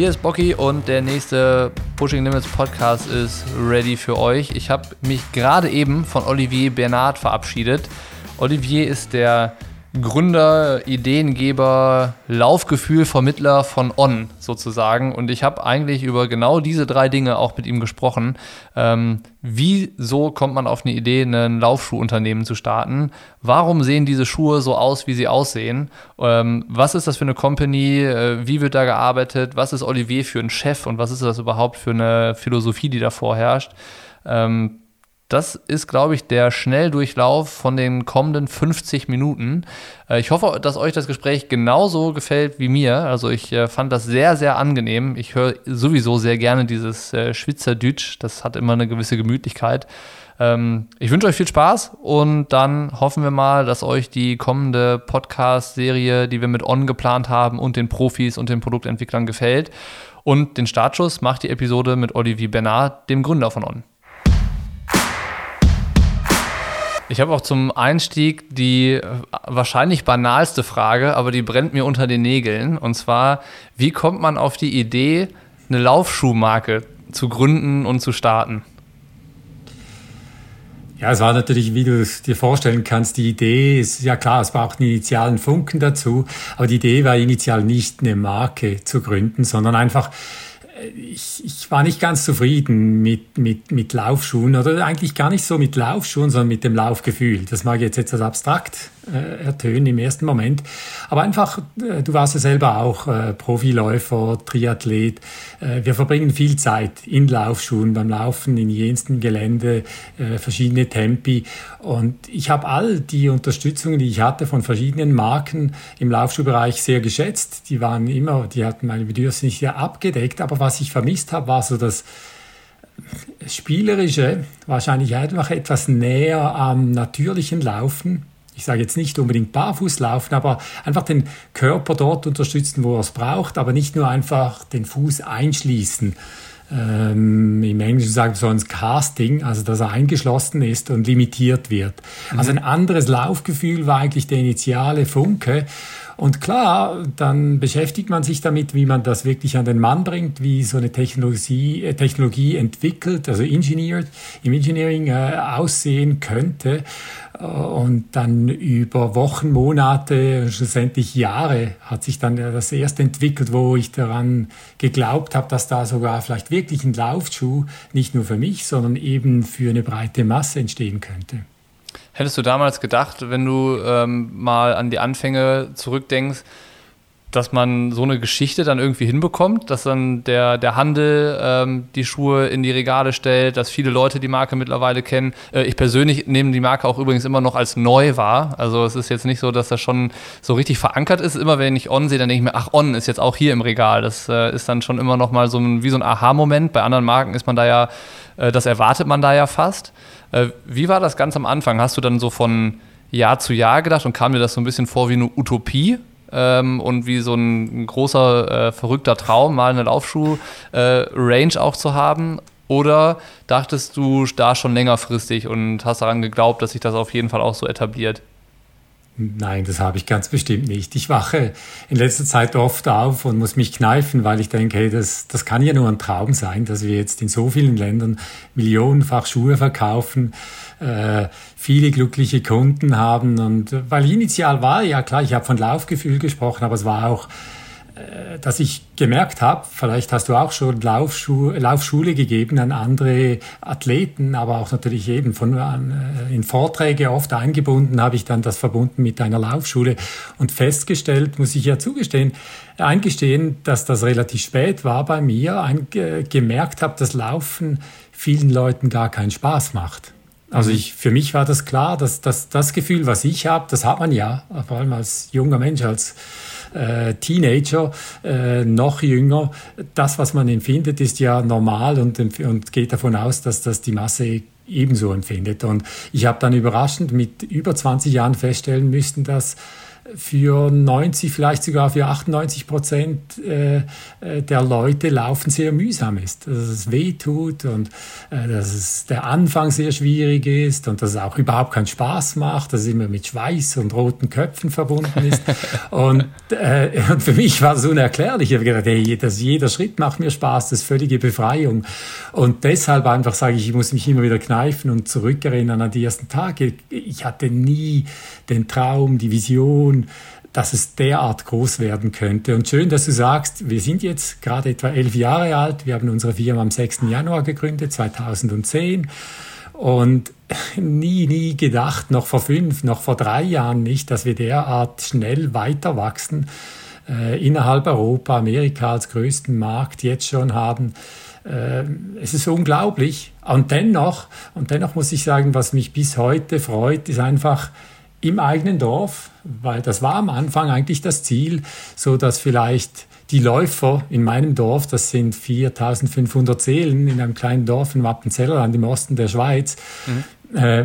Hier ist Bocky und der nächste Pushing Limits Podcast ist ready für euch. Ich habe mich gerade eben von Olivier Bernard verabschiedet. Olivier ist der Gründer, Ideengeber, Laufgefühl, Vermittler von On sozusagen. Und ich habe eigentlich über genau diese drei Dinge auch mit ihm gesprochen. Ähm, wieso kommt man auf eine Idee, ein Laufschuhunternehmen zu starten? Warum sehen diese Schuhe so aus, wie sie aussehen? Ähm, was ist das für eine Company? Äh, wie wird da gearbeitet? Was ist Olivier für ein Chef? Und was ist das überhaupt für eine Philosophie, die da vorherrscht? Ähm, das ist, glaube ich, der Schnelldurchlauf von den kommenden 50 Minuten. Äh, ich hoffe, dass euch das Gespräch genauso gefällt wie mir. Also ich äh, fand das sehr, sehr angenehm. Ich höre sowieso sehr gerne dieses äh, Schwitzerdütsch. Das hat immer eine gewisse Gemütlichkeit. Ähm, ich wünsche euch viel Spaß und dann hoffen wir mal, dass euch die kommende Podcast-Serie, die wir mit On geplant haben und den Profis und den Produktentwicklern gefällt. Und den Startschuss macht die Episode mit Olivier Bernard, dem Gründer von On. Ich habe auch zum Einstieg die wahrscheinlich banalste Frage, aber die brennt mir unter den Nägeln. Und zwar, wie kommt man auf die Idee, eine Laufschuhmarke zu gründen und zu starten? Ja, es war natürlich, wie du es dir vorstellen kannst, die Idee ist, ja klar, es braucht einen initialen Funken dazu, aber die Idee war initial nicht eine Marke zu gründen, sondern einfach ich, ich war nicht ganz zufrieden mit, mit, mit Laufschuhen oder eigentlich gar nicht so mit Laufschuhen, sondern mit dem Laufgefühl. Das mag jetzt etwas abstrakt äh, ertönen im ersten Moment. Aber einfach, äh, du warst ja selber auch äh, Profiläufer, Triathlet. Äh, wir verbringen viel Zeit in Laufschuhen, beim Laufen, in jensten Gelände, äh, verschiedene Tempi. Und ich habe all die Unterstützung, die ich hatte von verschiedenen Marken im Laufschuhbereich sehr geschätzt. Die waren immer, die hatten meine Bedürfnisse abgedeckt. Aber was ich vermisst habe, war so das Spielerische, wahrscheinlich einfach etwas näher am natürlichen Laufen ich sage jetzt nicht unbedingt barfuß laufen, aber einfach den Körper dort unterstützen, wo er es braucht, aber nicht nur einfach den Fuß einschließen. Ähm, Im Englischen sagen wir so ein Casting, also dass er eingeschlossen ist und limitiert wird. Mhm. Also ein anderes Laufgefühl war eigentlich der initiale Funke. Und klar, dann beschäftigt man sich damit, wie man das wirklich an den Mann bringt, wie so eine Technologie, äh, Technologie entwickelt, also engineered, im Engineering äh, aussehen könnte. Und dann über Wochen, Monate, schlussendlich Jahre hat sich dann das erst entwickelt, wo ich daran geglaubt habe, dass da sogar vielleicht wirklich ein Laufschuh nicht nur für mich, sondern eben für eine breite Masse entstehen könnte. Hättest du damals gedacht, wenn du ähm, mal an die Anfänge zurückdenkst, dass man so eine Geschichte dann irgendwie hinbekommt, dass dann der, der Handel ähm, die Schuhe in die Regale stellt, dass viele Leute die Marke mittlerweile kennen. Äh, ich persönlich nehme die Marke auch übrigens immer noch als neu wahr. Also es ist jetzt nicht so, dass das schon so richtig verankert ist. Immer wenn ich On sehe, dann denke ich mir, ach, On ist jetzt auch hier im Regal. Das äh, ist dann schon immer noch mal so ein, wie so ein Aha-Moment. Bei anderen Marken ist man da ja, äh, das erwartet man da ja fast. Äh, wie war das ganz am Anfang? Hast du dann so von Jahr zu Jahr gedacht und kam dir das so ein bisschen vor wie eine Utopie? Ähm, und wie so ein großer, äh, verrückter Traum, mal eine Laufschuh-Range äh, auch zu haben? Oder dachtest du da schon längerfristig und hast daran geglaubt, dass sich das auf jeden Fall auch so etabliert? Nein, das habe ich ganz bestimmt nicht. Ich wache in letzter Zeit oft auf und muss mich kneifen, weil ich denke, hey, das, das kann ja nur ein Traum sein, dass wir jetzt in so vielen Ländern millionenfach Schuhe verkaufen, äh, viele glückliche Kunden haben. Und weil initial war, ja klar, ich habe von Laufgefühl gesprochen, aber es war auch äh, dass ich gemerkt habe, vielleicht hast du auch schon Laufschu Laufschule gegeben an andere Athleten, aber auch natürlich eben von, äh, in Vorträge oft eingebunden, habe ich dann das verbunden mit einer Laufschule und festgestellt, muss ich ja zugestehen, eingestehen, dass das relativ spät war bei mir, ein, gemerkt habe, dass Laufen vielen Leuten gar keinen Spaß macht. Also ich, für mich war das klar, dass, dass das Gefühl, was ich habe, das hat man ja, vor allem als junger Mensch, als äh, Teenager, äh, noch jünger. Das, was man empfindet, ist ja normal und, und geht davon aus, dass das die Masse ebenso empfindet. Und ich habe dann überraschend mit über 20 Jahren feststellen müssen, dass für 90, vielleicht sogar für 98 Prozent äh, äh, der Leute Laufen sehr mühsam ist. Dass es weh tut und äh, dass es der Anfang sehr schwierig ist und dass es auch überhaupt keinen Spaß macht, dass es immer mit Schweiß und roten Köpfen verbunden ist. und, äh, und für mich war es unerklärlich. Ich habe gedacht, hey, dass jeder Schritt macht mir Spaß, das ist völlige Befreiung. Und deshalb einfach sage ich, ich muss mich immer wieder kneifen und zurückerinnern an die ersten Tage. Ich hatte nie den Traum, die Vision, dass es derart groß werden könnte. Und schön, dass du sagst, wir sind jetzt gerade etwa elf Jahre alt. Wir haben unsere Firma am 6. Januar gegründet, 2010. Und nie, nie gedacht, noch vor fünf, noch vor drei Jahren nicht, dass wir derart schnell weiter wachsen, äh, innerhalb Europa, Amerika als größten Markt jetzt schon haben. Äh, es ist unglaublich. Und dennoch, und dennoch muss ich sagen, was mich bis heute freut, ist einfach, im eigenen Dorf, weil das war am Anfang eigentlich das Ziel, so dass vielleicht die Läufer in meinem Dorf, das sind 4500 Seelen in einem kleinen Dorf in Wappenzellerland im Osten der Schweiz, mhm. äh,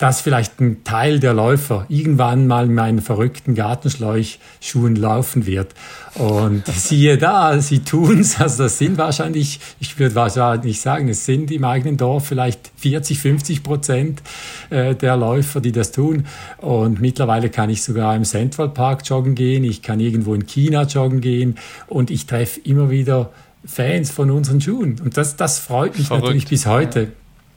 dass vielleicht ein Teil der Läufer irgendwann mal in meinen verrückten Gartenschleuchschuhen laufen wird. Und siehe da, sie tun's. Also das sind wahrscheinlich, ich würde wahrscheinlich sagen, es sind im eigenen Dorf vielleicht 40, 50 Prozent äh, der Läufer, die das tun. Und mittlerweile kann ich sogar im Central Park joggen gehen. Ich kann irgendwo in China joggen gehen. Und ich treffe immer wieder Fans von unseren Schuhen. Und das, das freut mich Verrückt. natürlich bis heute.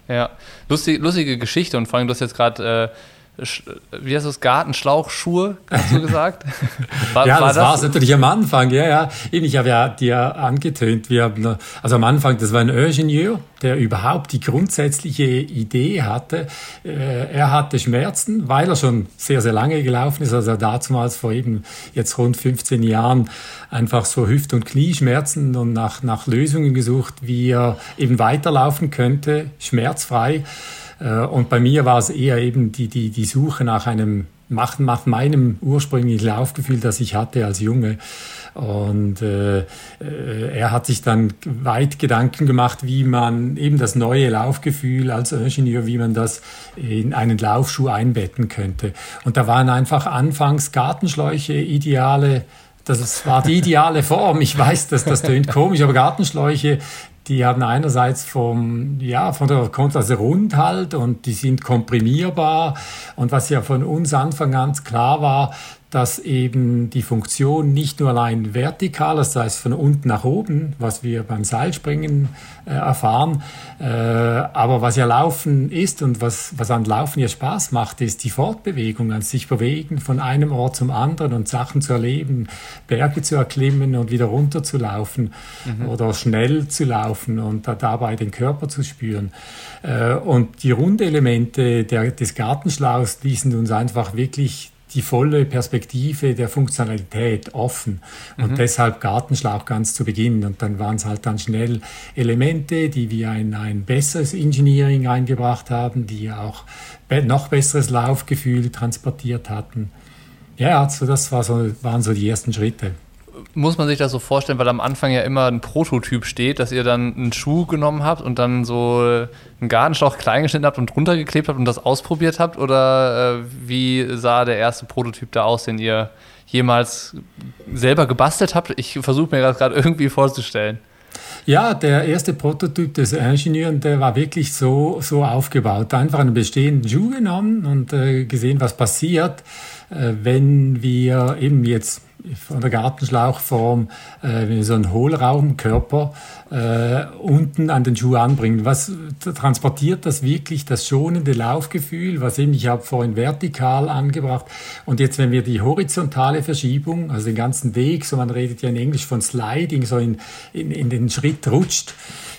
Ja. Lustig, lustige Geschichte und vor allem, du hast jetzt gerade, äh, wie heißt das, Gartenschlauchschuhe, hast du gesagt? War, ja, war das, das war es natürlich am Anfang, ja, ja. Ich habe ja dir angetönt, wir haben, also am Anfang, das war ein Ingenieur, der überhaupt die grundsätzliche Idee hatte. Äh, er hatte Schmerzen, weil er schon sehr, sehr lange gelaufen ist, also damals vor eben jetzt rund 15 Jahren einfach so Hüft- und Knieschmerzen und nach, nach Lösungen gesucht, wie er eben weiterlaufen könnte, schmerzfrei. Äh, und bei mir war es eher eben die, die, die Suche nach einem, nach, meinem ursprünglichen Laufgefühl, das ich hatte als Junge. Und äh, äh, er hat sich dann weit Gedanken gemacht, wie man eben das neue Laufgefühl als Ingenieur, wie man das in einen Laufschuh einbetten könnte. Und da waren einfach anfangs Gartenschläuche ideale das war die ideale Form. Ich weiß, dass das tönt komisch, aber Gartenschläuche, die haben einerseits vom, ja, von der also rund halt und die sind komprimierbar. Und was ja von uns Anfang ganz klar war, dass eben die Funktion nicht nur allein vertikal, das heißt von unten nach oben, was wir beim Seilspringen äh, erfahren, äh, aber was ja Laufen ist und was, was an Laufen ja Spaß macht, ist die Fortbewegung, an sich bewegen von einem Ort zum anderen und Sachen zu erleben, Berge zu erklimmen und wieder runter zu laufen mhm. oder schnell zu laufen und da, dabei den Körper zu spüren. Äh, und die Rundelemente der, des Gartenschlauchs, die sind uns einfach wirklich die volle Perspektive der Funktionalität offen und mhm. deshalb Gartenschlauch ganz zu Beginn. Und dann waren es halt dann schnell Elemente, die wir in ein besseres Engineering eingebracht haben, die auch noch besseres Laufgefühl transportiert hatten. Ja, also das war so, waren so die ersten Schritte muss man sich das so vorstellen, weil am Anfang ja immer ein Prototyp steht, dass ihr dann einen Schuh genommen habt und dann so einen Gartenschlauch klein geschnitten habt und drunter geklebt habt und das ausprobiert habt? Oder äh, wie sah der erste Prototyp da aus, den ihr jemals selber gebastelt habt? Ich versuche mir das gerade irgendwie vorzustellen. Ja, der erste Prototyp des Ingenieurs, der war wirklich so, so aufgebaut. Einfach einen bestehenden Schuh genommen und äh, gesehen, was passiert, wenn wir eben jetzt von der Gartenschlauchform äh, so einen Hohlraumkörper äh, unten an den Schuh anbringen. Was transportiert das wirklich das schonende Laufgefühl, was eben ich habe vorhin vertikal angebracht und jetzt wenn wir die horizontale Verschiebung, also den ganzen Weg, so man redet ja in Englisch von Sliding, so in, in, in den Schritt rutscht,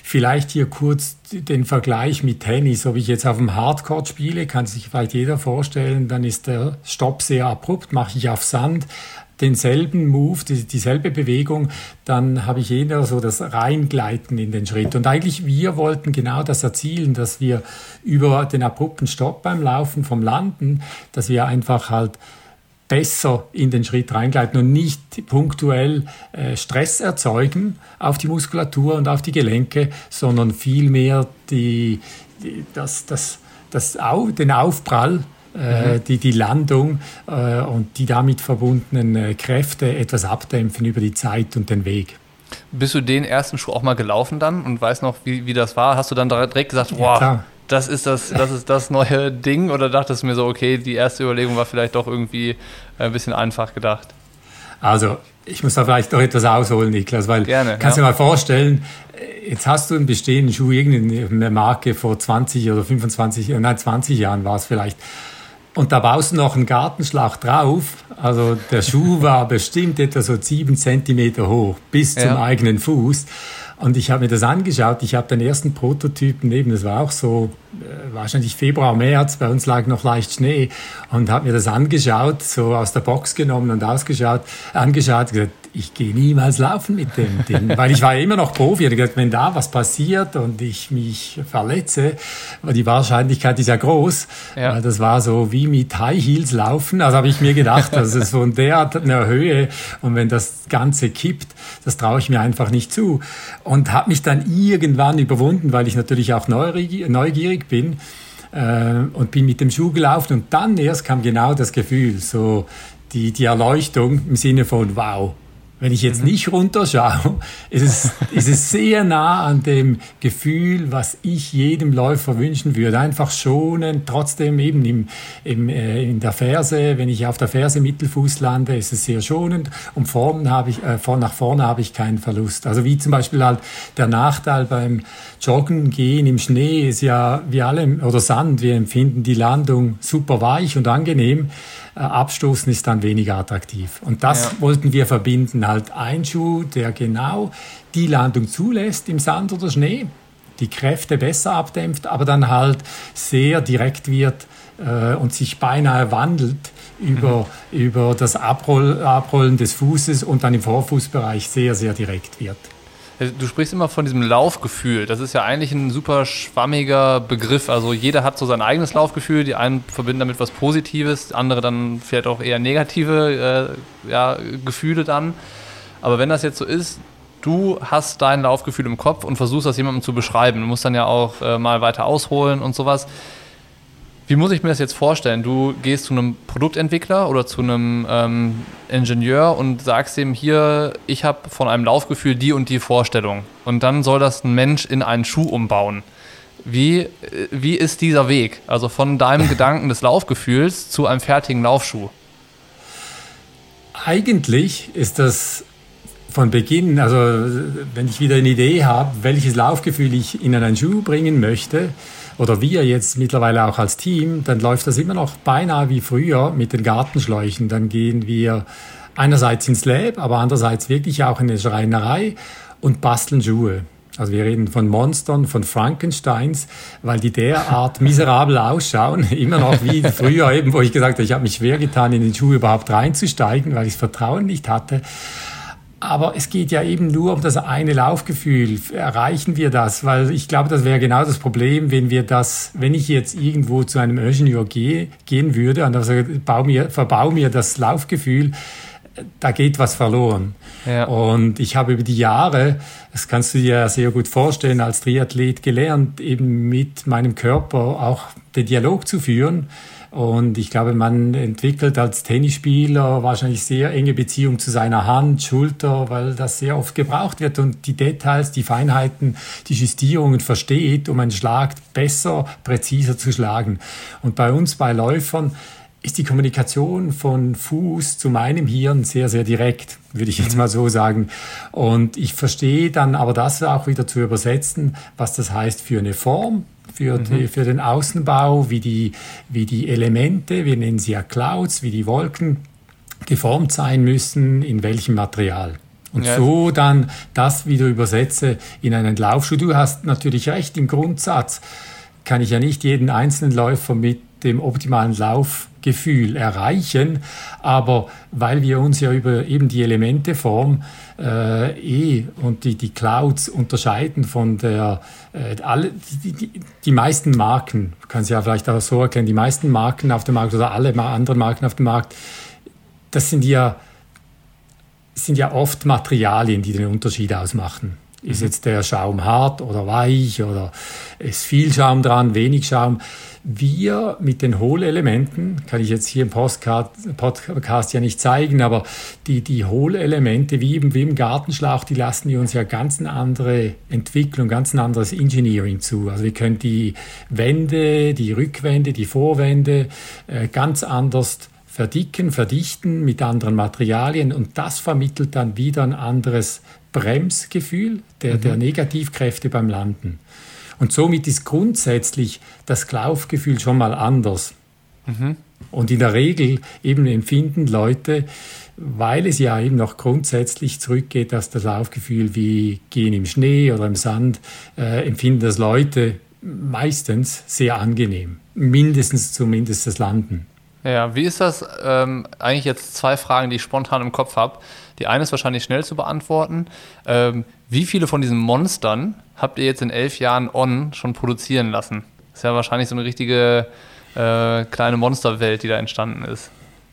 Vielleicht hier kurz den Vergleich mit Tennis. Ob ich jetzt auf dem Hardcourt spiele, kann sich vielleicht jeder vorstellen, dann ist der Stopp sehr abrupt, mache ich auf Sand denselben Move, die, dieselbe Bewegung, dann habe ich eher so das Reingleiten in den Schritt. Und eigentlich wir wollten genau das erzielen, dass wir über den abrupten Stopp beim Laufen vom Landen, dass wir einfach halt besser in den Schritt reingleiten und nicht punktuell äh, Stress erzeugen auf die Muskulatur und auf die Gelenke, sondern vielmehr die, die, das, das, das, den Aufprall mhm. die, die Landung äh, und die damit verbundenen äh, Kräfte etwas abdämpfen über die Zeit und den Weg. Bist du den ersten Schuh auch mal gelaufen dann und weißt noch, wie, wie das war? Hast du dann direkt gesagt, boah, ja, das ist das, das ist das neue Ding oder dachtest du mir so, okay, die erste Überlegung war vielleicht doch irgendwie ein bisschen einfach gedacht? Also, ich muss da vielleicht doch etwas ausholen, Niklas, weil Gerne, kannst ja. du dir mal vorstellen, jetzt hast du einen bestehenden Schuh, irgendeine Marke vor 20 oder 25, nein, 20 Jahren war es vielleicht. Und da baust du noch einen Gartenschlag drauf. Also der Schuh war bestimmt etwa so sieben Zentimeter hoch bis zum ja. eigenen Fuß. Und ich habe mir das angeschaut. Ich habe den ersten Prototypen neben, das war auch so wahrscheinlich Februar, März, bei uns lag noch leicht Schnee und habe mir das angeschaut, so aus der Box genommen und ausgeschaut, angeschaut, gesagt, ich gehe niemals laufen mit dem Ding, weil ich war ja immer noch Profi. Ich gesagt, wenn da was passiert und ich mich verletze, die Wahrscheinlichkeit ist ja groß, ja. weil das war so wie mit High Heels laufen. Also habe ich mir gedacht, das ist von der einer Höhe und wenn das Ganze kippt, das traue ich mir einfach nicht zu. Und habe mich dann irgendwann überwunden, weil ich natürlich auch neugierig bin äh, und bin mit dem Schuh gelaufen und dann erst kam genau das Gefühl, so die, die Erleuchtung im Sinne von, wow, wenn ich jetzt mhm. nicht runterschaue, ist es, ist es sehr nah an dem Gefühl, was ich jedem Läufer wünschen würde. Einfach schonen, trotzdem eben im, im, äh, in der Ferse, wenn ich auf der Ferse Mittelfuß lande, ist es sehr schonend und vorn habe ich, äh, vor, nach vorne habe ich keinen Verlust. Also wie zum Beispiel halt der Nachteil beim Joggen gehen im Schnee ist ja, wie alle, oder Sand, wir empfinden die Landung super weich und angenehm. Äh, abstoßen ist dann weniger attraktiv. Und das ja. wollten wir verbinden. Halt ein Schuh, der genau die Landung zulässt im Sand oder Schnee, die Kräfte besser abdämpft, aber dann halt sehr direkt wird äh, und sich beinahe wandelt über, mhm. über das Abroll, Abrollen des Fußes und dann im Vorfußbereich sehr, sehr direkt wird. Äh, du sprichst immer von diesem Laufgefühl. Das ist ja eigentlich ein super schwammiger Begriff. Also jeder hat so sein eigenes Laufgefühl. Die einen verbinden damit was Positives, andere dann vielleicht auch eher negative äh, ja, Gefühle dann. Aber wenn das jetzt so ist, du hast dein Laufgefühl im Kopf und versuchst das jemandem zu beschreiben. Du musst dann ja auch äh, mal weiter ausholen und sowas. Wie muss ich mir das jetzt vorstellen? Du gehst zu einem Produktentwickler oder zu einem ähm, Ingenieur und sagst ihm hier, ich habe von einem Laufgefühl die und die Vorstellung. Und dann soll das ein Mensch in einen Schuh umbauen. Wie, äh, wie ist dieser Weg? Also von deinem Gedanken des Laufgefühls zu einem fertigen Laufschuh? Eigentlich ist das von Beginn, also wenn ich wieder eine Idee habe, welches Laufgefühl ich in einen Schuh bringen möchte, oder wir jetzt mittlerweile auch als Team, dann läuft das immer noch beinahe wie früher mit den Gartenschläuchen. Dann gehen wir einerseits ins Lab, aber andererseits wirklich auch in eine Schreinerei und basteln Schuhe. Also wir reden von Monstern, von Frankensteins, weil die derart miserabel ausschauen, immer noch wie früher eben, wo ich gesagt habe, ich habe mich schwer getan, in den Schuh überhaupt reinzusteigen, weil ich das Vertrauen nicht hatte. Aber es geht ja eben nur um das eine Laufgefühl. Erreichen wir das? Weil ich glaube, das wäre genau das Problem, wenn wir das, wenn ich jetzt irgendwo zu einem Ingenieur gehe, gehen würde und also bau mir, verbau mir das Laufgefühl, da geht was verloren. Ja. Und ich habe über die Jahre, das kannst du dir ja sehr gut vorstellen, als Triathlet gelernt, eben mit meinem Körper auch den Dialog zu führen und ich glaube, man entwickelt als Tennisspieler wahrscheinlich sehr enge Beziehung zu seiner Hand, Schulter, weil das sehr oft gebraucht wird und die Details, die Feinheiten, die Justierungen versteht, um einen Schlag besser, präziser zu schlagen. Und bei uns, bei Läufern, ist die Kommunikation von Fuß zu meinem Hirn sehr, sehr direkt, würde ich jetzt mhm. mal so sagen. Und ich verstehe dann aber das auch wieder zu übersetzen, was das heißt für eine Form, für, mhm. die, für den Außenbau, wie die, wie die Elemente, wir nennen sie ja Clouds, wie die Wolken geformt sein müssen, in welchem Material. Und ja. so dann das wieder übersetze in einen Laufschuh. Du hast natürlich recht, im Grundsatz kann ich ja nicht jeden einzelnen Läufer mit dem optimalen Laufgefühl erreichen. Aber weil wir uns ja über eben die Elementeform äh, eh und die, die Clouds unterscheiden von der, äh, alle, die, die, die meisten Marken, kann es ja vielleicht auch so erklären, die meisten Marken auf dem Markt oder alle anderen Marken auf dem Markt, das sind ja, sind ja oft Materialien, die den Unterschied ausmachen Ist mhm. jetzt der Schaum hart oder weich oder ist viel Schaum dran, wenig Schaum? wir mit den Hohlelementen, kann ich jetzt hier im Podcast, Podcast ja nicht zeigen, aber die, die Hohlelemente wie eben wie im Gartenschlauch, die lassen die uns ja ganz eine andere Entwicklung, ganz ein anderes Engineering zu. Also wir können die Wände, die Rückwände, die Vorwände äh, ganz anders verdicken, verdichten mit anderen Materialien und das vermittelt dann wieder ein anderes Bremsgefühl der, mhm. der Negativkräfte beim Landen. Und somit ist grundsätzlich das Laufgefühl schon mal anders. Mhm. Und in der Regel eben empfinden Leute, weil es ja eben noch grundsätzlich zurückgeht, dass das Laufgefühl wie gehen im Schnee oder im Sand, äh, empfinden das Leute meistens sehr angenehm. Mindestens zumindest das Landen. Ja, wie ist das? Ähm, eigentlich jetzt zwei Fragen, die ich spontan im Kopf habe. Die eine ist wahrscheinlich schnell zu beantworten. Ähm, wie viele von diesen Monstern habt ihr jetzt in elf Jahren On schon produzieren lassen? Das ist ja wahrscheinlich so eine richtige äh, kleine Monsterwelt, die da entstanden ist.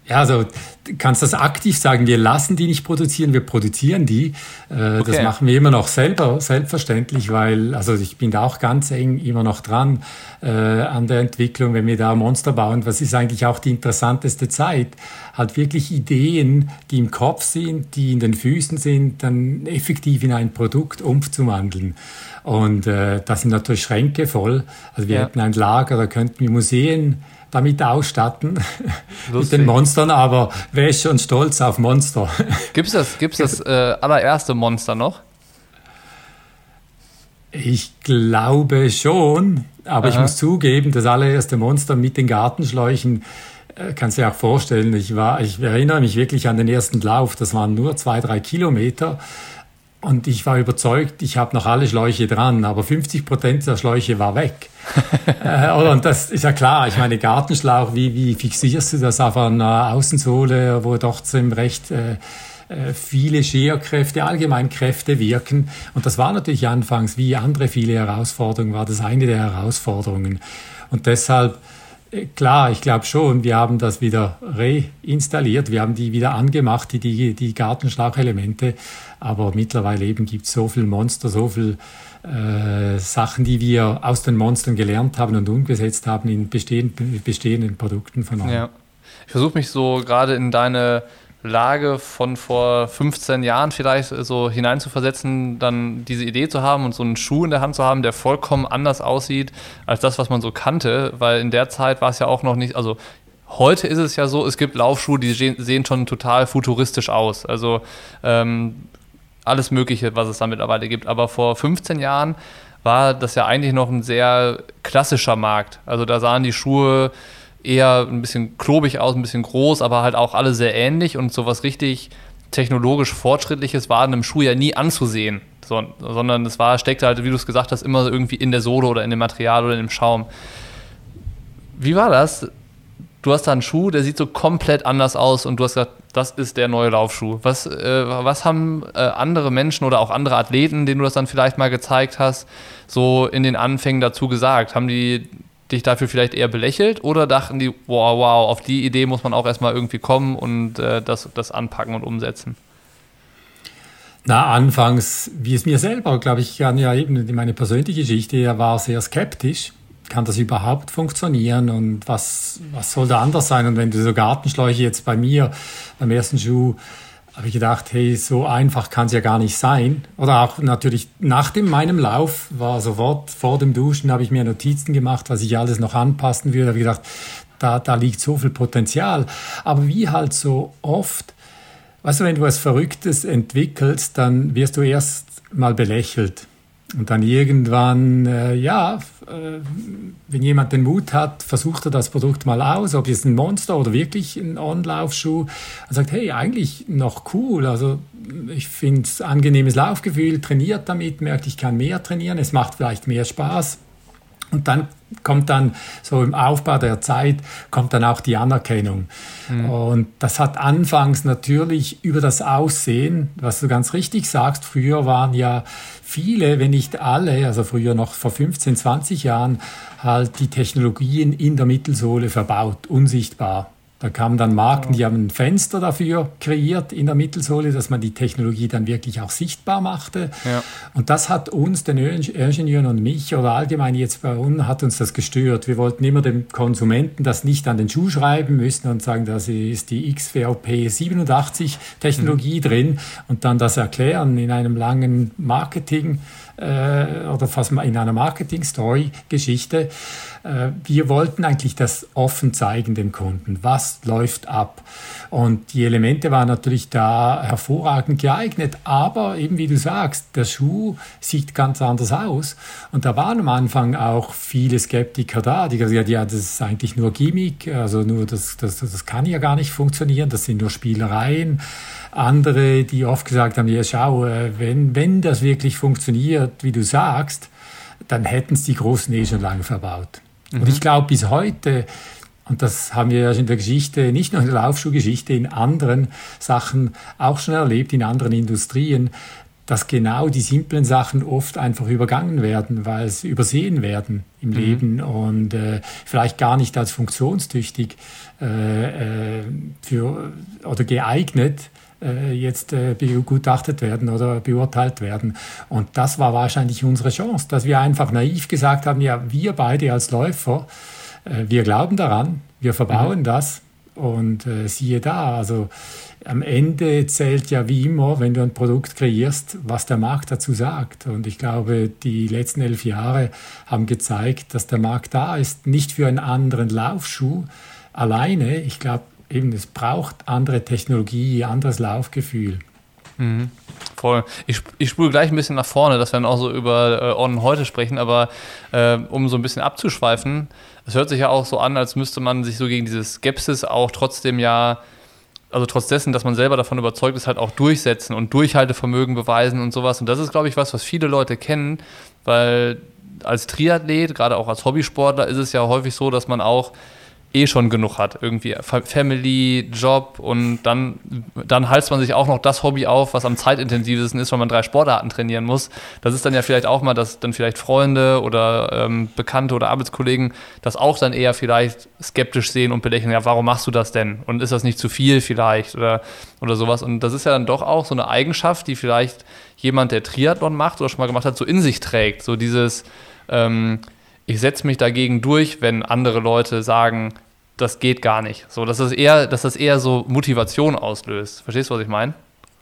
Ja, also du kannst das aktiv sagen, wir lassen die nicht produzieren, wir produzieren die. Äh, okay. Das machen wir immer noch selber, selbstverständlich, weil, also ich bin da auch ganz eng immer noch dran äh, an der Entwicklung, wenn wir da Monster bauen. Was ist eigentlich auch die interessanteste Zeit? Halt wirklich Ideen, die im Kopf sind, die in den Füßen sind, dann effektiv in ein Produkt umzuwandeln. Und äh, das sind natürlich Schränke voll. Also wir ja. hätten ein Lager, da könnten wir Museen damit ausstatten, mit den Monstern, aber wäre schon stolz auf Monster. Gibt es das, gibt's das äh, allererste Monster noch? Ich glaube schon, aber Aha. ich muss zugeben, das allererste Monster mit den Gartenschläuchen, äh, kannst du dir auch vorstellen, ich, war, ich erinnere mich wirklich an den ersten Lauf, das waren nur zwei, drei Kilometer und ich war überzeugt, ich habe noch alle Schläuche dran, aber 50 Prozent der Schläuche war weg. Äh, und das ist ja klar, ich meine, Gartenschlauch, wie, wie fixierst du das auf einer Außensohle, wo trotzdem recht äh, äh, viele Scherkräfte, allgemein Kräfte wirken. Und das war natürlich anfangs, wie andere viele Herausforderungen, war das eine der Herausforderungen. Und deshalb Klar, ich glaube schon, wir haben das wieder reinstalliert, wir haben die wieder angemacht, die, die, die Gartenschlauchelemente, aber mittlerweile eben gibt es so viel Monster, so viel äh, Sachen, die wir aus den Monstern gelernt haben und umgesetzt haben in bestehenden, bestehenden Produkten von uns. Ja. Ich versuche mich so gerade in deine Lage von vor 15 Jahren vielleicht so hineinzuversetzen, dann diese Idee zu haben und so einen Schuh in der Hand zu haben, der vollkommen anders aussieht als das, was man so kannte, weil in der Zeit war es ja auch noch nicht, also heute ist es ja so, es gibt Laufschuhe, die sehen schon total futuristisch aus, also ähm, alles Mögliche, was es da mittlerweile gibt, aber vor 15 Jahren war das ja eigentlich noch ein sehr klassischer Markt, also da sahen die Schuhe eher ein bisschen klobig aus, ein bisschen groß, aber halt auch alle sehr ähnlich und sowas richtig technologisch Fortschrittliches war in einem Schuh ja nie anzusehen, so, sondern es war, steckte halt, wie du es gesagt hast, immer irgendwie in der Sohle oder in dem Material oder in dem Schaum. Wie war das? Du hast da einen Schuh, der sieht so komplett anders aus und du hast gesagt, das ist der neue Laufschuh. Was, äh, was haben äh, andere Menschen oder auch andere Athleten, denen du das dann vielleicht mal gezeigt hast, so in den Anfängen dazu gesagt? Haben die dich dafür vielleicht eher belächelt oder dachten die, wow, wow, auf die Idee muss man auch erstmal irgendwie kommen und äh, das, das anpacken und umsetzen? Na, anfangs, wie es mir selber, glaube ich, kann ja eben meine persönliche Geschichte, er war sehr skeptisch. Kann das überhaupt funktionieren und was, was soll da anders sein? Und wenn du so Gartenschläuche jetzt bei mir beim ersten Schuh habe ich gedacht, hey, so einfach kann es ja gar nicht sein. Oder auch natürlich nach dem, meinem Lauf war sofort vor dem Duschen, habe ich mir Notizen gemacht, was ich alles noch anpassen würde. Habe ich gedacht, da, da liegt so viel Potenzial. Aber wie halt so oft, weißt du, wenn du was Verrücktes entwickelst, dann wirst du erst mal belächelt. Und dann irgendwann, äh, ja, äh, wenn jemand den Mut hat, versucht er das Produkt mal aus, ob es ein Monster oder wirklich ein On-Laufschuh, und sagt, hey, eigentlich noch cool. Also ich finde es angenehmes Laufgefühl, trainiert damit, merkt, ich kann mehr trainieren, es macht vielleicht mehr Spaß. Und dann kommt dann so im Aufbau der Zeit, kommt dann auch die Anerkennung. Mhm. Und das hat anfangs natürlich über das Aussehen, was du ganz richtig sagst, früher waren ja viele, wenn nicht alle, also früher noch vor 15, 20 Jahren, halt die Technologien in der Mittelsohle verbaut, unsichtbar. Da kamen dann Marken, die haben ein Fenster dafür kreiert in der Mittelsohle, dass man die Technologie dann wirklich auch sichtbar machte. Ja. Und das hat uns, den Ingenieuren und mich oder allgemein jetzt bei uns, hat uns das gestört. Wir wollten immer dem Konsumenten das nicht an den Schuh schreiben müssen und sagen, da ist die XVP 87 Technologie mhm. drin und dann das erklären in einem langen Marketing äh, oder fast in einer Marketing-Story-Geschichte. Äh, wir wollten eigentlich das offen zeigen dem Kunden, was läuft ab. Und die Elemente waren natürlich da hervorragend geeignet, aber eben wie du sagst, der Schuh sieht ganz anders aus. Und da waren am Anfang auch viele Skeptiker da, die gesagt haben, ja, das ist eigentlich nur Gimmick, also nur das, das, das kann ja gar nicht funktionieren, das sind nur Spielereien andere, die oft gesagt haben, ja schau, äh, wenn, wenn das wirklich funktioniert, wie du sagst, dann hätten es die Großen eh schon lange verbaut. Mhm. Und ich glaube bis heute, und das haben wir ja in der Geschichte, nicht nur in der Laufschuhgeschichte, in anderen Sachen auch schon erlebt, in anderen Industrien, dass genau die simplen Sachen oft einfach übergangen werden, weil sie übersehen werden im mhm. Leben und äh, vielleicht gar nicht als funktionstüchtig äh, äh für, oder geeignet jetzt äh, begutachtet werden oder beurteilt werden. Und das war wahrscheinlich unsere Chance, dass wir einfach naiv gesagt haben, ja, wir beide als Läufer, äh, wir glauben daran, wir verbauen mhm. das und äh, siehe da, also am Ende zählt ja wie immer, wenn du ein Produkt kreierst, was der Markt dazu sagt. Und ich glaube, die letzten elf Jahre haben gezeigt, dass der Markt da ist, nicht für einen anderen Laufschuh alleine. Ich glaube, eben, es braucht andere Technologie, anderes Laufgefühl. Mhm. Voll. Ich, ich spule gleich ein bisschen nach vorne, dass wir dann auch so über äh, On heute sprechen, aber äh, um so ein bisschen abzuschweifen, es hört sich ja auch so an, als müsste man sich so gegen diese Skepsis auch trotzdem ja, also trotz dessen, dass man selber davon überzeugt ist, halt auch durchsetzen und Durchhaltevermögen beweisen und sowas. Und das ist, glaube ich, was, was viele Leute kennen, weil als Triathlet, gerade auch als Hobbysportler, ist es ja häufig so, dass man auch eh schon genug hat. Irgendwie Family, Job und dann, dann halst man sich auch noch das Hobby auf, was am zeitintensivsten ist, weil man drei Sportarten trainieren muss. Das ist dann ja vielleicht auch mal, dass dann vielleicht Freunde oder ähm, Bekannte oder Arbeitskollegen das auch dann eher vielleicht skeptisch sehen und belächeln, ja, warum machst du das denn? Und ist das nicht zu viel vielleicht oder, oder sowas? Und das ist ja dann doch auch so eine Eigenschaft, die vielleicht jemand, der Triathlon macht oder schon mal gemacht hat, so in sich trägt. So dieses, ähm, ich setze mich dagegen durch, wenn andere Leute sagen, das geht gar nicht. So, dass das eher, dass das eher so Motivation auslöst. Verstehst du, was ich meine?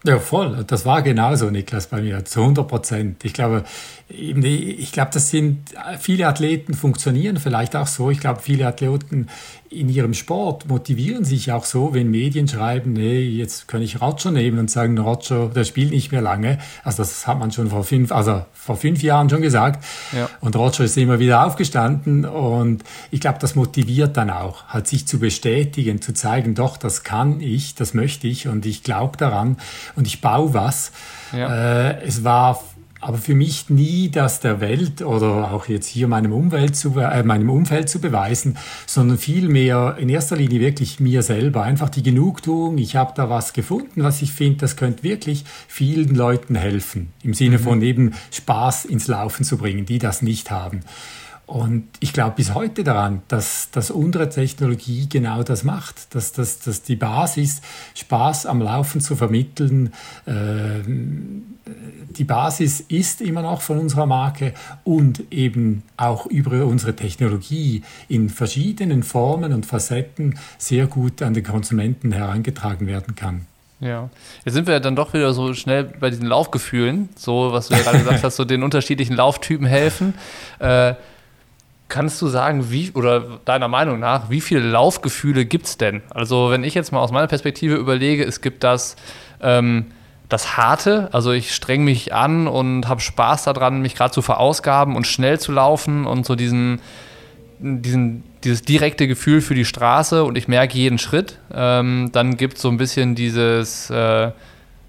Ja, voll. Das war genauso, Niklas, bei mir, zu 100 Prozent. Ich glaube, ich glaube, das sind viele Athleten funktionieren vielleicht auch so. Ich glaube, viele Athleten in ihrem Sport motivieren sich auch so, wenn Medien schreiben, nee, jetzt kann ich Roger nehmen und sagen, Roger, der spielt nicht mehr lange. Also das hat man schon vor fünf, also vor fünf Jahren schon gesagt. Ja. Und Roger ist immer wieder aufgestanden und ich glaube, das motiviert dann auch, halt sich zu bestätigen, zu zeigen, doch, das kann ich, das möchte ich und ich glaube daran und ich baue was. Ja. Äh, es war aber für mich nie das der Welt oder auch jetzt hier meinem, Umwelt zu, äh, meinem Umfeld zu beweisen, sondern vielmehr in erster Linie wirklich mir selber. Einfach die Genugtuung, ich habe da was gefunden, was ich finde, das könnte wirklich vielen Leuten helfen. Im Sinne mhm. von eben Spaß ins Laufen zu bringen, die das nicht haben. Und ich glaube bis heute daran, dass, dass unsere Technologie genau das macht, dass, dass, dass die Basis, Spaß am Laufen zu vermitteln, äh, die Basis ist immer noch von unserer Marke und eben auch über unsere Technologie in verschiedenen Formen und Facetten sehr gut an den Konsumenten herangetragen werden kann. Ja, jetzt sind wir dann doch wieder so schnell bei diesen Laufgefühlen, so was du ja gerade gesagt hast, so den unterschiedlichen Lauftypen helfen. Äh, Kannst du sagen, wie, oder deiner Meinung nach, wie viele Laufgefühle gibt es denn? Also, wenn ich jetzt mal aus meiner Perspektive überlege, es gibt das, ähm, das Harte, also ich streng mich an und habe Spaß daran, mich gerade zu verausgaben und schnell zu laufen und so diesen, diesen, dieses direkte Gefühl für die Straße und ich merke jeden Schritt. Ähm, dann gibt es so ein bisschen dieses äh,